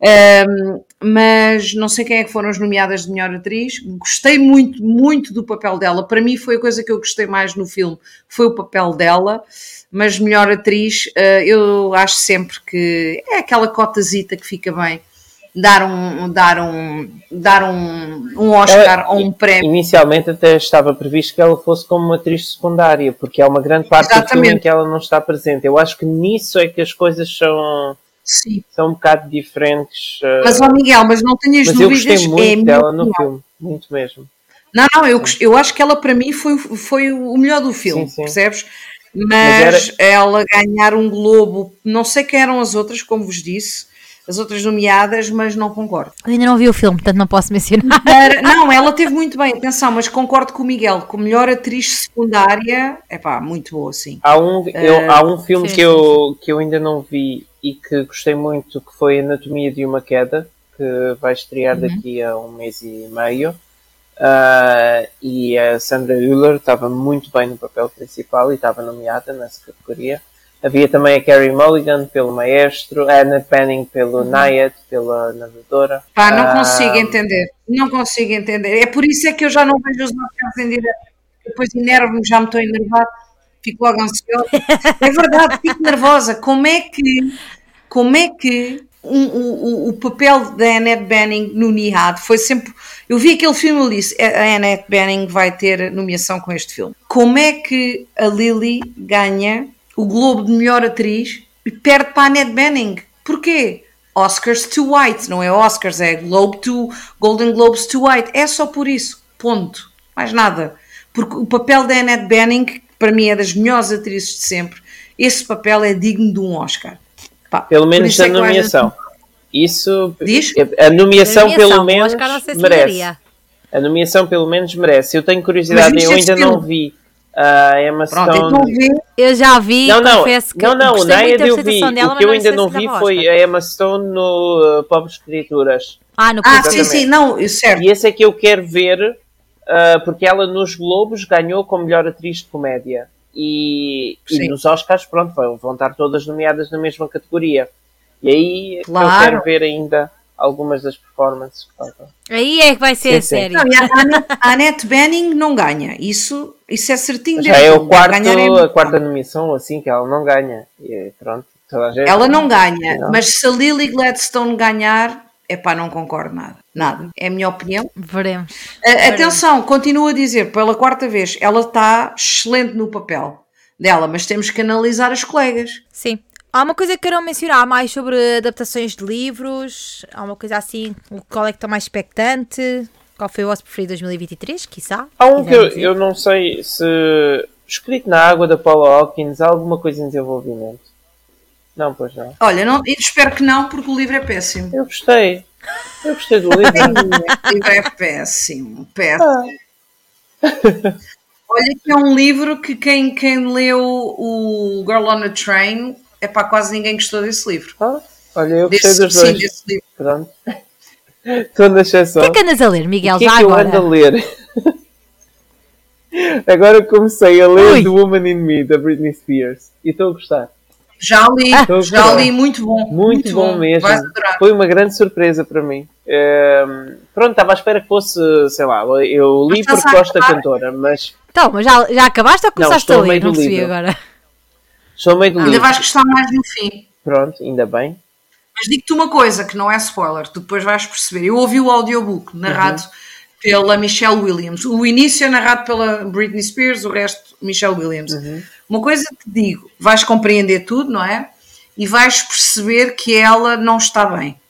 Speaker 2: Um, mas não sei quem é que foram as nomeadas de melhor atriz. Gostei muito, muito do papel dela. Para mim foi a coisa que eu gostei mais no filme, foi o papel dela. Mas melhor atriz, uh, eu acho sempre que é aquela cotazita que fica bem dar um, dar um, dar um, um Oscar ela, ou um prémio.
Speaker 3: Inicialmente até estava previsto que ela fosse como uma atriz secundária, porque é uma grande parte Exatamente. do filme em que ela não está presente. Eu acho que nisso é que as coisas são, Sim. são um bocado diferentes.
Speaker 2: Eh, mas, ó Miguel, mas não tenhas
Speaker 3: mas
Speaker 2: dúvidas.
Speaker 3: Eu gostei muito é dela no filme, muito mesmo.
Speaker 2: Não, não, eu, eu acho que ela para mim foi, foi o melhor do filme, sim, sim. percebes? Mas, mas era... ela ganhar um Globo, não sei quem eram as outras, como vos disse, as outras nomeadas, mas não concordo.
Speaker 1: Eu ainda não vi o filme, portanto não posso mencionar.
Speaker 2: Não, ela teve muito bem, atenção, mas concordo com o Miguel, com melhor atriz secundária, é pá, muito boa, sim.
Speaker 3: Há um, eu, uh, há um filme sim, que, eu, que eu ainda não vi e que gostei muito, que foi Anatomia de uma Queda, que vai estrear uhum. daqui a um mês e meio. Uh, e a Sandra Hüller estava muito bem no papel principal e estava nomeada nessa categoria. Havia também a Carrie Mulligan pelo maestro, a Anna Penning pelo uhum. Nayat, pela nadadora.
Speaker 2: Pá, não uh, consigo entender, não consigo entender. É por isso é que eu já não vejo os Oscars em direto. Depois enervo-me, já me estou a enervar, fico logo ansiosa. É verdade, fico nervosa. Como é que, como é que um, o, o papel da Annette Bening no Nihad foi sempre. Eu vi aquele filme e disse: a Annette Bening vai ter nomeação com este filme. Como é que a Lily ganha o Globo de melhor atriz e perde para a Annette Bening? Porquê? Oscars to White, não é Oscars, é Globe to Golden Globes to White. É só por isso. Ponto. Mais nada. Porque o papel da Annette Bening, para mim, é das melhores atrizes de sempre. Esse papel é digno de um Oscar.
Speaker 3: Pá, Pelo menos a é nomeação. Isso.
Speaker 2: Diz?
Speaker 3: A nomeação, pelo menos merece. A nomeação pelo menos merece. Eu tenho curiosidade, eu ainda não vi a Emma Pronto, Stone.
Speaker 1: Eu já vi, não, não, confesso que
Speaker 3: não, não, o Nayad eu vi. Dela, o que eu ainda não vi foi a Emma Stone no uh, Pobres Criaturas.
Speaker 2: Ah, no ah sim, sim, não, certo.
Speaker 3: E esse é que eu quero ver, uh, porque ela nos Globos ganhou como melhor atriz de comédia. E, e nos Oscars, pronto, vão estar todas nomeadas na mesma categoria. E aí claro. eu quero ver ainda algumas das performances que faltam.
Speaker 1: Aí é que vai ser sim, a série. Não,
Speaker 2: a, Annette Bening não ganha. Isso, isso é certinho.
Speaker 3: Já é o quarto, a quarta nomeação, assim, que ela não ganha. E pronto,
Speaker 2: gente, Ela não ganha, não. mas se a Lily Gladstone ganhar, é pá, não concordo nada. Nada. É a minha opinião.
Speaker 1: Veremos.
Speaker 2: A, atenção, continuo a dizer pela quarta vez, ela está excelente no papel dela, mas temos que analisar as colegas.
Speaker 1: Sim. Há uma coisa que quero mencionar mais sobre adaptações de livros. Há uma coisa assim, qual é que está mais expectante? Qual foi o vosso preferido 2023, quiçá?
Speaker 3: Há um que eu, eu, não sei se. Escrito na água da Paula Hawkins, há alguma coisa em desenvolvimento? Não, pois não.
Speaker 2: Olha, não, espero que não, porque o livro é péssimo.
Speaker 3: Eu gostei. Eu gostei do livro.
Speaker 2: o livro é péssimo, péssimo. Ah. Olha que é um livro que quem, quem leu o Girl on a Train é para quase ninguém gostou desse livro.
Speaker 3: Ah, olha, eu gostei desse, dos dois. Sim, desse livro. Pronto. Estou na exceção.
Speaker 1: O que é que andas a ler, Miguel?
Speaker 3: O que
Speaker 1: é
Speaker 3: já
Speaker 1: que agora?
Speaker 3: eu ando a ler? agora comecei a ler Ui. The Woman in Me, da Britney Spears. E estou a gostar.
Speaker 2: Já li, ah, já li, muito bom.
Speaker 3: Muito, muito bom, bom, mesmo. Foi uma grande surpresa para mim. Um, pronto, estava à espera que fosse, sei lá, eu li porque gosto da cantora, mas.
Speaker 1: Então, mas já, já acabaste ou começaste não, a ler? Não percebi agora.
Speaker 3: Estou meio do
Speaker 2: Ainda vais gostar mais no fim.
Speaker 3: Pronto, ainda bem.
Speaker 2: Mas digo-te uma coisa que não é spoiler, tu depois vais perceber. Eu ouvi o audiobook narrado uhum. pela Michelle Williams. O início é narrado pela Britney Spears, o resto Michelle Williams. Uhum. Uma coisa que te digo, vais compreender tudo, não é? E vais perceber que ela não está bem.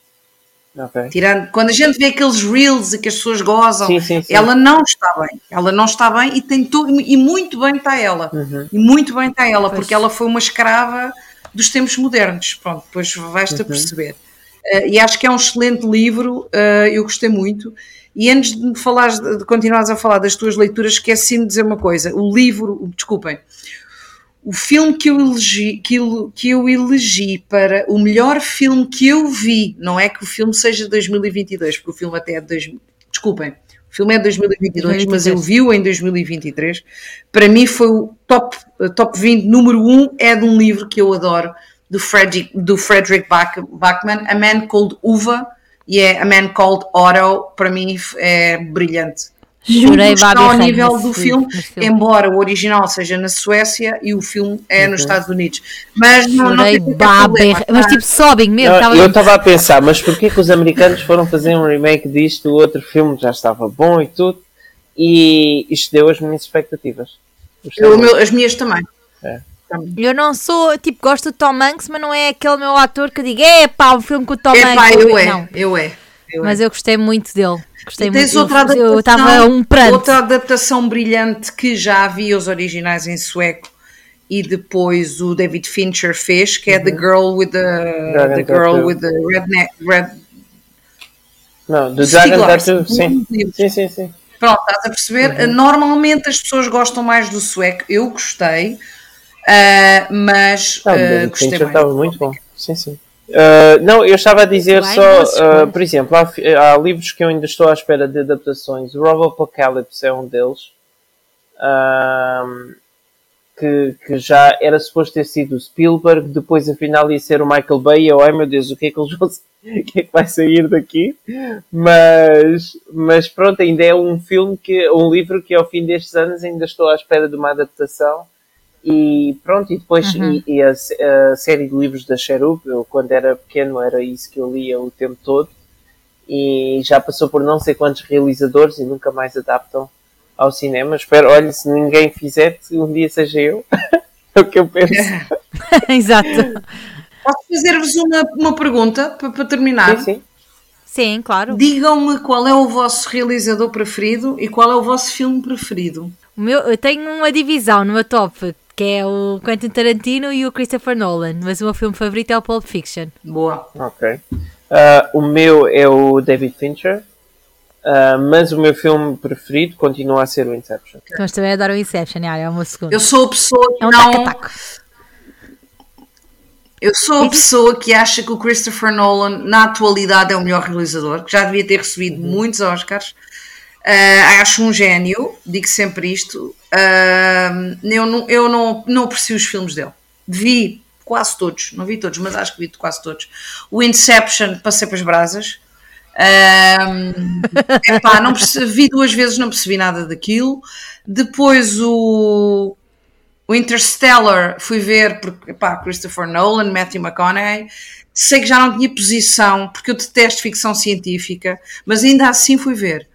Speaker 3: Okay.
Speaker 2: Tirando, quando a gente vê aqueles reels e que as pessoas gozam,
Speaker 3: sim, sim, sim.
Speaker 2: ela não está bem. Ela não está bem e tem tudo, e muito bem está ela.
Speaker 3: Uhum.
Speaker 2: E muito bem está ela, pois. porque ela foi uma escrava dos tempos modernos. Pronto, depois vais-te uhum. a perceber. Uh, e acho que é um excelente livro, uh, eu gostei muito. E antes de me falares, de continuares a falar das tuas leituras, esqueci-me de dizer uma coisa. O livro, desculpem, o filme que eu, elegi, que, eu, que eu elegi para o melhor filme que eu vi, não é que o filme seja de 2022, porque o filme até é de 2000, desculpem, filme é de 2022, 2023. mas eu vi-o em 2023. Para mim foi o top, top 20, número 1 é de um livro que eu adoro, do Frederick, do Frederick Bach, Bachman, A Man Called Uva, e é A Man Called Otto, para mim é brilhante. Chorei está ao nível do filme, filme, embora o original seja na Suécia e o filme é uhum. nos Estados Unidos. Mas não,
Speaker 1: Chorei não tem Mas tipo, sobem mesmo.
Speaker 3: Não, eu estava a pensar, mas porquê que os americanos foram fazer um remake disto? O outro filme já estava bom e tudo, e isto deu as minhas expectativas.
Speaker 2: Eu, meu, as minhas também.
Speaker 3: É.
Speaker 1: Eu não sou, tipo, gosto do Tom Hanks, mas não é aquele meu ator que diga, é pá, um filme com o Tom
Speaker 2: é,
Speaker 1: Hanks.
Speaker 2: Pá, eu, é, não. eu é.
Speaker 1: Eu mas é. eu gostei muito dele. Gostei
Speaker 2: tens
Speaker 1: muito.
Speaker 2: Outra adaptação,
Speaker 1: eu estava um pranto.
Speaker 2: Outra adaptação brilhante que já havia os originais em sueco, e depois o David Fincher fez, que é uhum. The Girl with the, the Girl with the Red, red
Speaker 3: Não, The Dragon Tattoo, sim. Sim, sim, sim.
Speaker 2: Pronto, estás a perceber? Uhum. Normalmente as pessoas gostam mais do sueco, eu gostei, uh, mas
Speaker 3: não, uh, gostei mais. estava muito bom, sim, sim. Uh, não, eu estava a dizer Bem, só, uh, por exemplo, há, há, livros que eu ainda estou à espera de adaptações. O Robo Apocalypse é um deles. Uh, que, que, já era suposto ter sido o Spielberg, depois afinal ia ser o Michael Bay, e eu, ai meu Deus, o que é que eles vão o que é que vai sair daqui? Mas, mas pronto, ainda é um filme que, um livro que ao fim destes anos ainda estou à espera de uma adaptação e pronto, e depois uhum. e, e a, a, série de livros da Cherub, eu quando era pequeno era isso que eu lia o tempo todo e já passou por não sei quantos realizadores e nunca mais adaptam ao cinema. Espero, olha, se ninguém fizer, um dia seja eu. é o que eu penso.
Speaker 1: Exato.
Speaker 2: Posso fazer-vos uma, uma pergunta para, para terminar?
Speaker 3: Sim, sim.
Speaker 1: Sim, claro.
Speaker 2: Digam-me qual é o vosso realizador preferido e qual é o vosso filme preferido.
Speaker 1: O meu, eu tenho uma divisão no meu top que é o Quentin Tarantino e o Christopher Nolan, mas o meu filme favorito é o Pulp Fiction.
Speaker 2: Boa.
Speaker 3: Ok. Uh, o meu é o David Fincher, uh, mas o meu filme preferido continua a ser o Inception.
Speaker 1: Então também adoro o Inception, é, o meu segundo.
Speaker 2: Eu sou a pessoa que é um não... Taca Eu sou a pessoa que acha que o Christopher Nolan, na atualidade, é o melhor realizador, que já devia ter recebido uhum. muitos Oscars. Uh, acho um gênio, digo sempre isto. Uh, eu não, eu não, não aprecio os filmes dele. Vi quase todos, não vi todos, mas acho que vi quase todos. O Inception, passei para as brasas. Uh, epá, não percebi, vi duas vezes, não percebi nada daquilo. Depois o, o Interstellar fui ver porque epá, Christopher Nolan, Matthew McConaughey. Sei que já não tinha posição porque eu detesto ficção científica, mas ainda assim fui ver.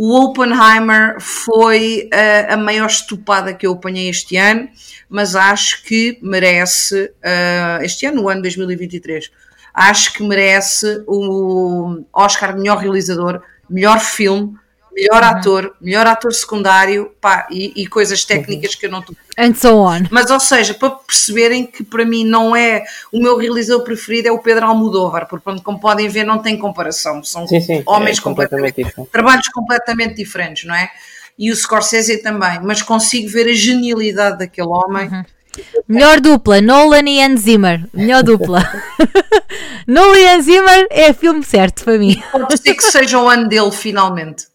Speaker 2: O Oppenheimer foi a, a maior estupada que eu apanhei este ano, mas acho que merece, uh, este ano, o ano 2023, acho que merece o Oscar de melhor realizador, melhor filme, melhor uhum. ator, melhor ator secundário pá, e, e coisas técnicas que eu não estou.
Speaker 1: And so on.
Speaker 2: Mas, ou seja, para perceberem que para mim não é o meu realizador preferido, é o Pedro Almodóvar, porque, como podem ver, não tem comparação. São
Speaker 3: sim, sim,
Speaker 2: homens é completamente, completamente trabalhos completamente diferentes, não é? E o Scorsese também, mas consigo ver a genialidade daquele homem. Uhum.
Speaker 1: Melhor dupla, Nolan e Hans Zimmer. Melhor dupla. Nolan e Hans Zimmer é filme certo para mim.
Speaker 2: Pode ser que seja o ano dele, finalmente.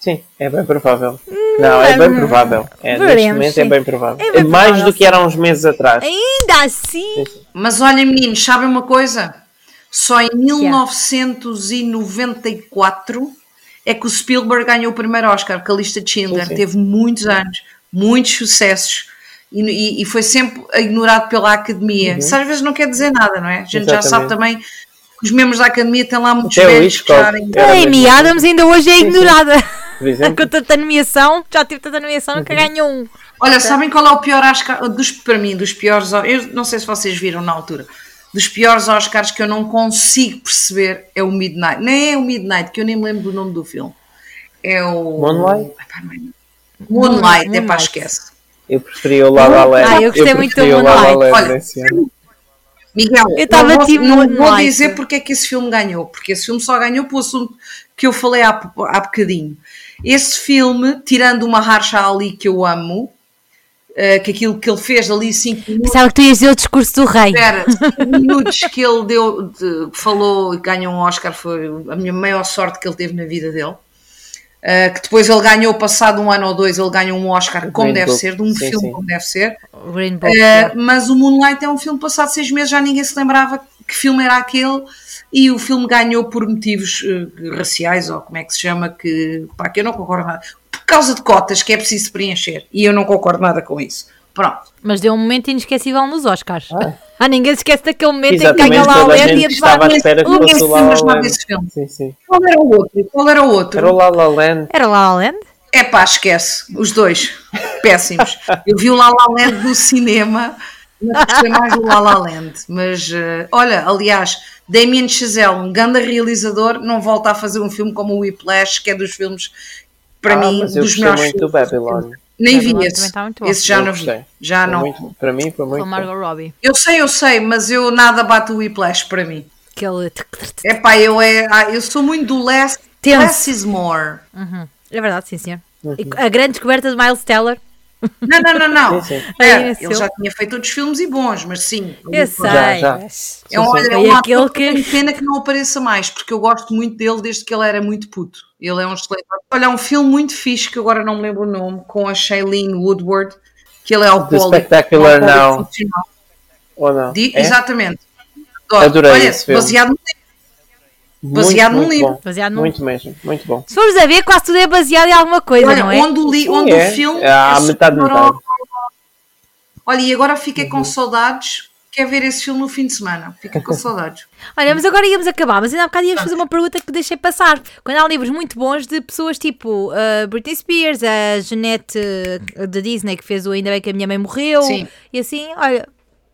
Speaker 3: Sim, é bem provável. Hum, não, é bem provável. É, neste momento sim. é bem provável. É, bem mais provável, do que era uns meses atrás.
Speaker 1: Ainda assim.
Speaker 2: Mas olhem, meninos, sabem uma coisa? Só em 1994 é que o Spielberg ganhou o primeiro Oscar, que a lista de Schindler. Sim, sim. Teve muitos anos, muitos sucessos. E, e, foi sempre ignorado pela academia. Uhum. Isso às vezes não quer dizer nada, não é? A gente Exatamente. já sabe também que os membros da academia têm lá muitos velhos que
Speaker 1: Amy Adams ainda hoje é ignorada. Por exemplo. Com tanta nomeação, já tive tanta nomeação, nunca uhum. ganhou um.
Speaker 2: Olha, sabem qual é o pior Oscar, dos, para mim, dos piores, eu não sei se vocês viram na altura, dos piores Oscars que eu não consigo perceber é o Midnight. Nem é o Midnight, que eu nem me lembro do nome do filme. É o...
Speaker 3: Moonlight?
Speaker 2: Moonlight, é pá, esquece.
Speaker 3: Eu preferi o La La Land.
Speaker 1: Ah, eu gostei eu muito do Moonlight.
Speaker 2: Olha, Miguel, eu
Speaker 1: estava tipo
Speaker 2: não, não vou dizer porque é que esse filme ganhou, porque esse filme só ganhou pelo assunto que eu falei há, há bocadinho. Esse filme, tirando uma Harsha Ali que eu amo, uh, que aquilo que ele fez ali 5 minutos.
Speaker 1: Pensava que tu ias dizer o discurso do rei.
Speaker 2: Espera, 5 minutos que ele deu, de, falou e ganhou um Oscar foi a minha maior sorte que ele teve na vida dele. Uh, que depois ele ganhou, passado um ano ou dois, ele ganhou um Oscar como Green deve Book. ser, de um sim, filme sim. como deve ser.
Speaker 1: Green Book, uh,
Speaker 2: mas o Moonlight é um filme passado seis meses, já ninguém se lembrava que filme era aquele e o filme ganhou por motivos uh, raciais, ou como é que se chama, que, pá, que eu não concordo nada. Por causa de cotas que é preciso preencher. E eu não concordo nada com isso. Pronto.
Speaker 1: Mas deu um momento inesquecível nos Oscars. Ah, ah ninguém se esquece daquele momento Exatamente, em que ganha lá o LED e a
Speaker 3: estava à espera que fosse o La La Land.
Speaker 2: Sim, sim. Qual era o outro? Qual era o outro?
Speaker 3: Era o La La Land.
Speaker 1: Era o La La Land?
Speaker 2: É pá, esquece. Os dois. Péssimos. Eu vi o La La Land no cinema mas gostei mais do La La Land. Mas, uh, olha, aliás, Damien Chazelle, um grande realizador, não volta a fazer um filme como o Whiplash, que é dos filmes, para ah, mim, dos melhores
Speaker 3: muito filmes. Babylon.
Speaker 2: Nem vi esse. Tá esse já eu não vi. Já foi não.
Speaker 3: Muito, para mim foi muito. Com
Speaker 1: Margot Robbie.
Speaker 2: Eu sei, eu sei, mas eu nada bato o Whiplash para mim.
Speaker 1: Aquele.
Speaker 2: É pá, eu, é, ah, eu sou muito do less, less is more.
Speaker 1: Uhum. É verdade, sim, senhor. Uhum. A grande descoberta de Miles Teller.
Speaker 2: Não, não, não, não. Sim, sim. É, ele já tinha feito outros filmes e bons, mas sim.
Speaker 1: Eu sei. Já, já.
Speaker 2: É, um, é um aquele que... pena que não apareça mais, porque eu gosto muito dele desde que ele era muito puto. Ele é um excelente. Olha, um filme muito fixe, que agora não me lembro o nome, com a Shailene Woodward, que ele é alcoólico.
Speaker 3: The Spectacular Now. Ou não?
Speaker 2: De, é? Exatamente.
Speaker 3: Adorei Olha, esse filme.
Speaker 2: baseado no Baseado muito, num livro. Bom.
Speaker 3: Baseado num... Muito mesmo, muito bom.
Speaker 1: Se formos a ver, quase tudo é baseado em alguma coisa, Olha, não é?
Speaker 2: Onde o, li, onde é. o filme.
Speaker 3: É, a metade, metade.
Speaker 2: Olha, e agora fiquei uhum. com saudades. Quer ver esse filme no fim de semana? Fica com saudades.
Speaker 1: Olha, mas agora íamos acabar, mas ainda há bocado íamos fazer uma pergunta que deixei passar. Quando há livros muito bons de pessoas tipo uh, Britney Spears, a Jeanette uh, da Disney que fez o Ainda Bem que a Minha Mãe Morreu, Sim. e assim, olha,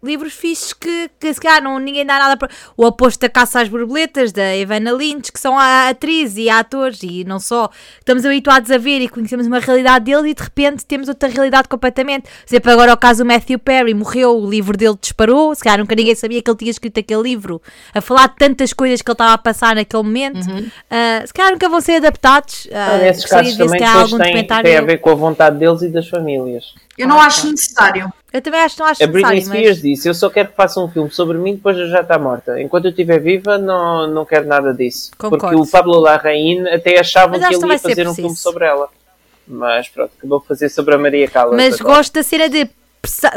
Speaker 1: livros fixos que, que se calhar não, ninguém dá nada para. O Oposto da Caça às Borboletas, da Ivana Lynch, que são atrizes e atores, e não só estamos habituados a ver e conhecemos uma realidade deles e de repente temos outra realidade completamente. Por exemplo, agora o caso do Matthew Perry morreu, o livro dele disparou, se calhar nunca ninguém sabia que ele tinha escrito aquele livro, a falar de tantas coisas que ele estava a passar naquele momento. Uhum. Uh, se calhar nunca vão ser adaptados.
Speaker 3: Uh, nesses casos também têm, têm a ver com a vontade deles e das famílias.
Speaker 2: Eu não acho necessário.
Speaker 1: Eu também acho, não acho
Speaker 3: A Britney Spears
Speaker 1: mas...
Speaker 3: disse: Eu só quero que faça um filme sobre mim depois de já estar morta. Enquanto eu estiver viva, não, não quero nada disso. Concordo. Porque o Pablo Larraín até achava que ele ia fazer um filme sobre ela. Mas pronto, acabou de fazer sobre a Maria Callas.
Speaker 1: Mas agora. gosto da cena de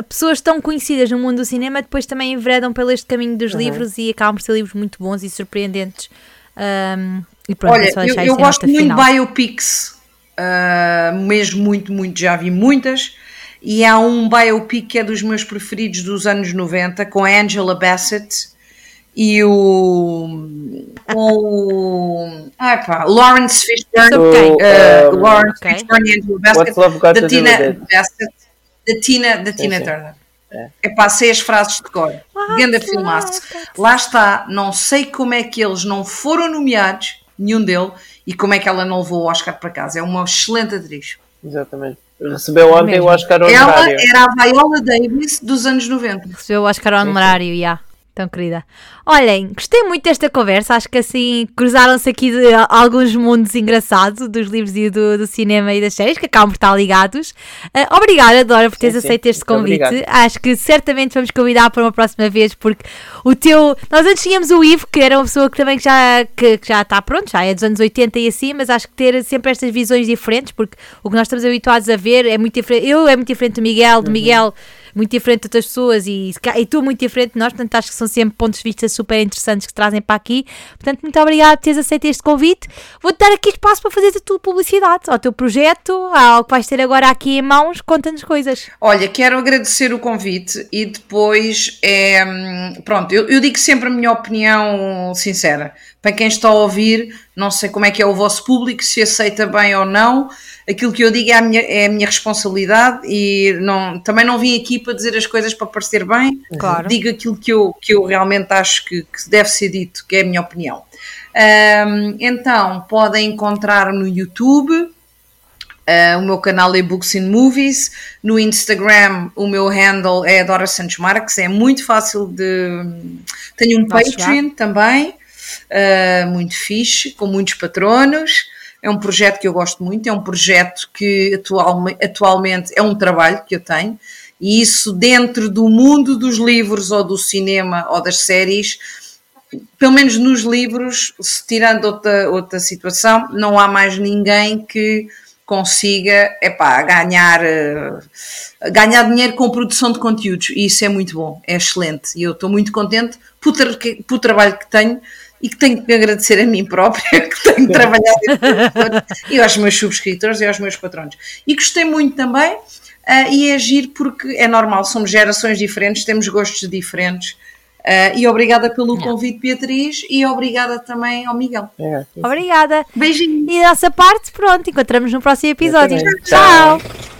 Speaker 1: pessoas tão conhecidas no mundo do cinema depois também enveredam pelo este caminho dos uhum. livros e acabam por ser livros muito bons e surpreendentes. Um, e pronto,
Speaker 2: Olha, é eu, eu gosto muito de biopics, uh, mesmo muito, muito, já vi muitas e há um biopic que é dos meus preferidos dos anos 90 com a Angela Bassett e o com o ah, pá, Lawrence Fishburne
Speaker 1: okay.
Speaker 2: uh, uh, Lawrence okay. Fishburne e Angela Bassett da Tina Bassett da Tina, da Tina Turner. É. é pá, sei as frases de cor. Grande filmaço. lá está, não sei como é que eles não foram nomeados nenhum deles e como é que ela não levou o Oscar para casa. É uma excelente atriz.
Speaker 3: Exatamente Recebeu ontem Mesmo. o Oscar honorário.
Speaker 2: Ela era a Viola Davis dos anos 90.
Speaker 1: Recebeu o Oscar honorário, já. Yeah. Tão querida. Olhem, gostei muito desta conversa. Acho que assim cruzaram-se aqui alguns mundos engraçados dos livros e do, do, cinema e das séries que acabam por estar ligados. Uh, obrigada, Dora, por teres sim, aceito sim. este convite. Obrigado. Acho que certamente vamos convidar para uma próxima vez, porque o teu. Nós antes tínhamos o Ivo, que era uma pessoa que também já, que, que, já está pronto, já é dos anos 80 e assim, mas acho que ter sempre estas visões diferentes, porque o que nós estamos habituados a ver é muito diferente. Eu é muito diferente do Miguel, do uhum. Miguel muito diferente de outras pessoas e, e tu muito diferente de nós, portanto acho que são sempre pontos de vista super interessantes que trazem para aqui. Portanto, muito obrigada por teres aceito este convite. Vou-te dar aqui espaço para fazer a tua publicidade, ao teu projeto, ao que vais ter agora aqui em mãos, conta-nos coisas.
Speaker 2: Olha, quero agradecer o convite e depois, é, pronto, eu, eu digo sempre a minha opinião sincera. Para quem está a ouvir, não sei como é que é o vosso público, se aceita bem ou não, aquilo que eu digo é a minha, é a minha responsabilidade e não, também não vim aqui para dizer as coisas para parecer bem. Claro. Digo aquilo que eu, que eu realmente acho que, que deve ser dito, que é a minha opinião. Um, então, podem encontrar no YouTube. Uh, o meu canal é Books and Movies. No Instagram, o meu handle é Dora Santos Marques. É muito fácil de. Tenho um Patreon também, uh, muito fixe, com muitos patronos. É um projeto que eu gosto muito, é um projeto que atual, atualmente é um trabalho que eu tenho, e isso dentro do mundo dos livros ou do cinema ou das séries, pelo menos nos livros, tirando outra, outra situação, não há mais ninguém que consiga epá, ganhar, eh, ganhar dinheiro com produção de conteúdos e isso é muito bom, é excelente e eu estou muito contente por, por trabalho que tenho e que tenho que agradecer a mim própria, que tenho trabalhado e aos meus subscritores e aos meus patrões. E gostei muito também, uh, e é agir porque é normal, somos gerações diferentes, temos gostos diferentes. Uh, e obrigada pelo convite, Beatriz, e obrigada também ao Miguel.
Speaker 1: É, obrigada.
Speaker 2: Beijinho.
Speaker 1: E da nossa parte, pronto, encontramos no próximo episódio. Tchau. Tchau.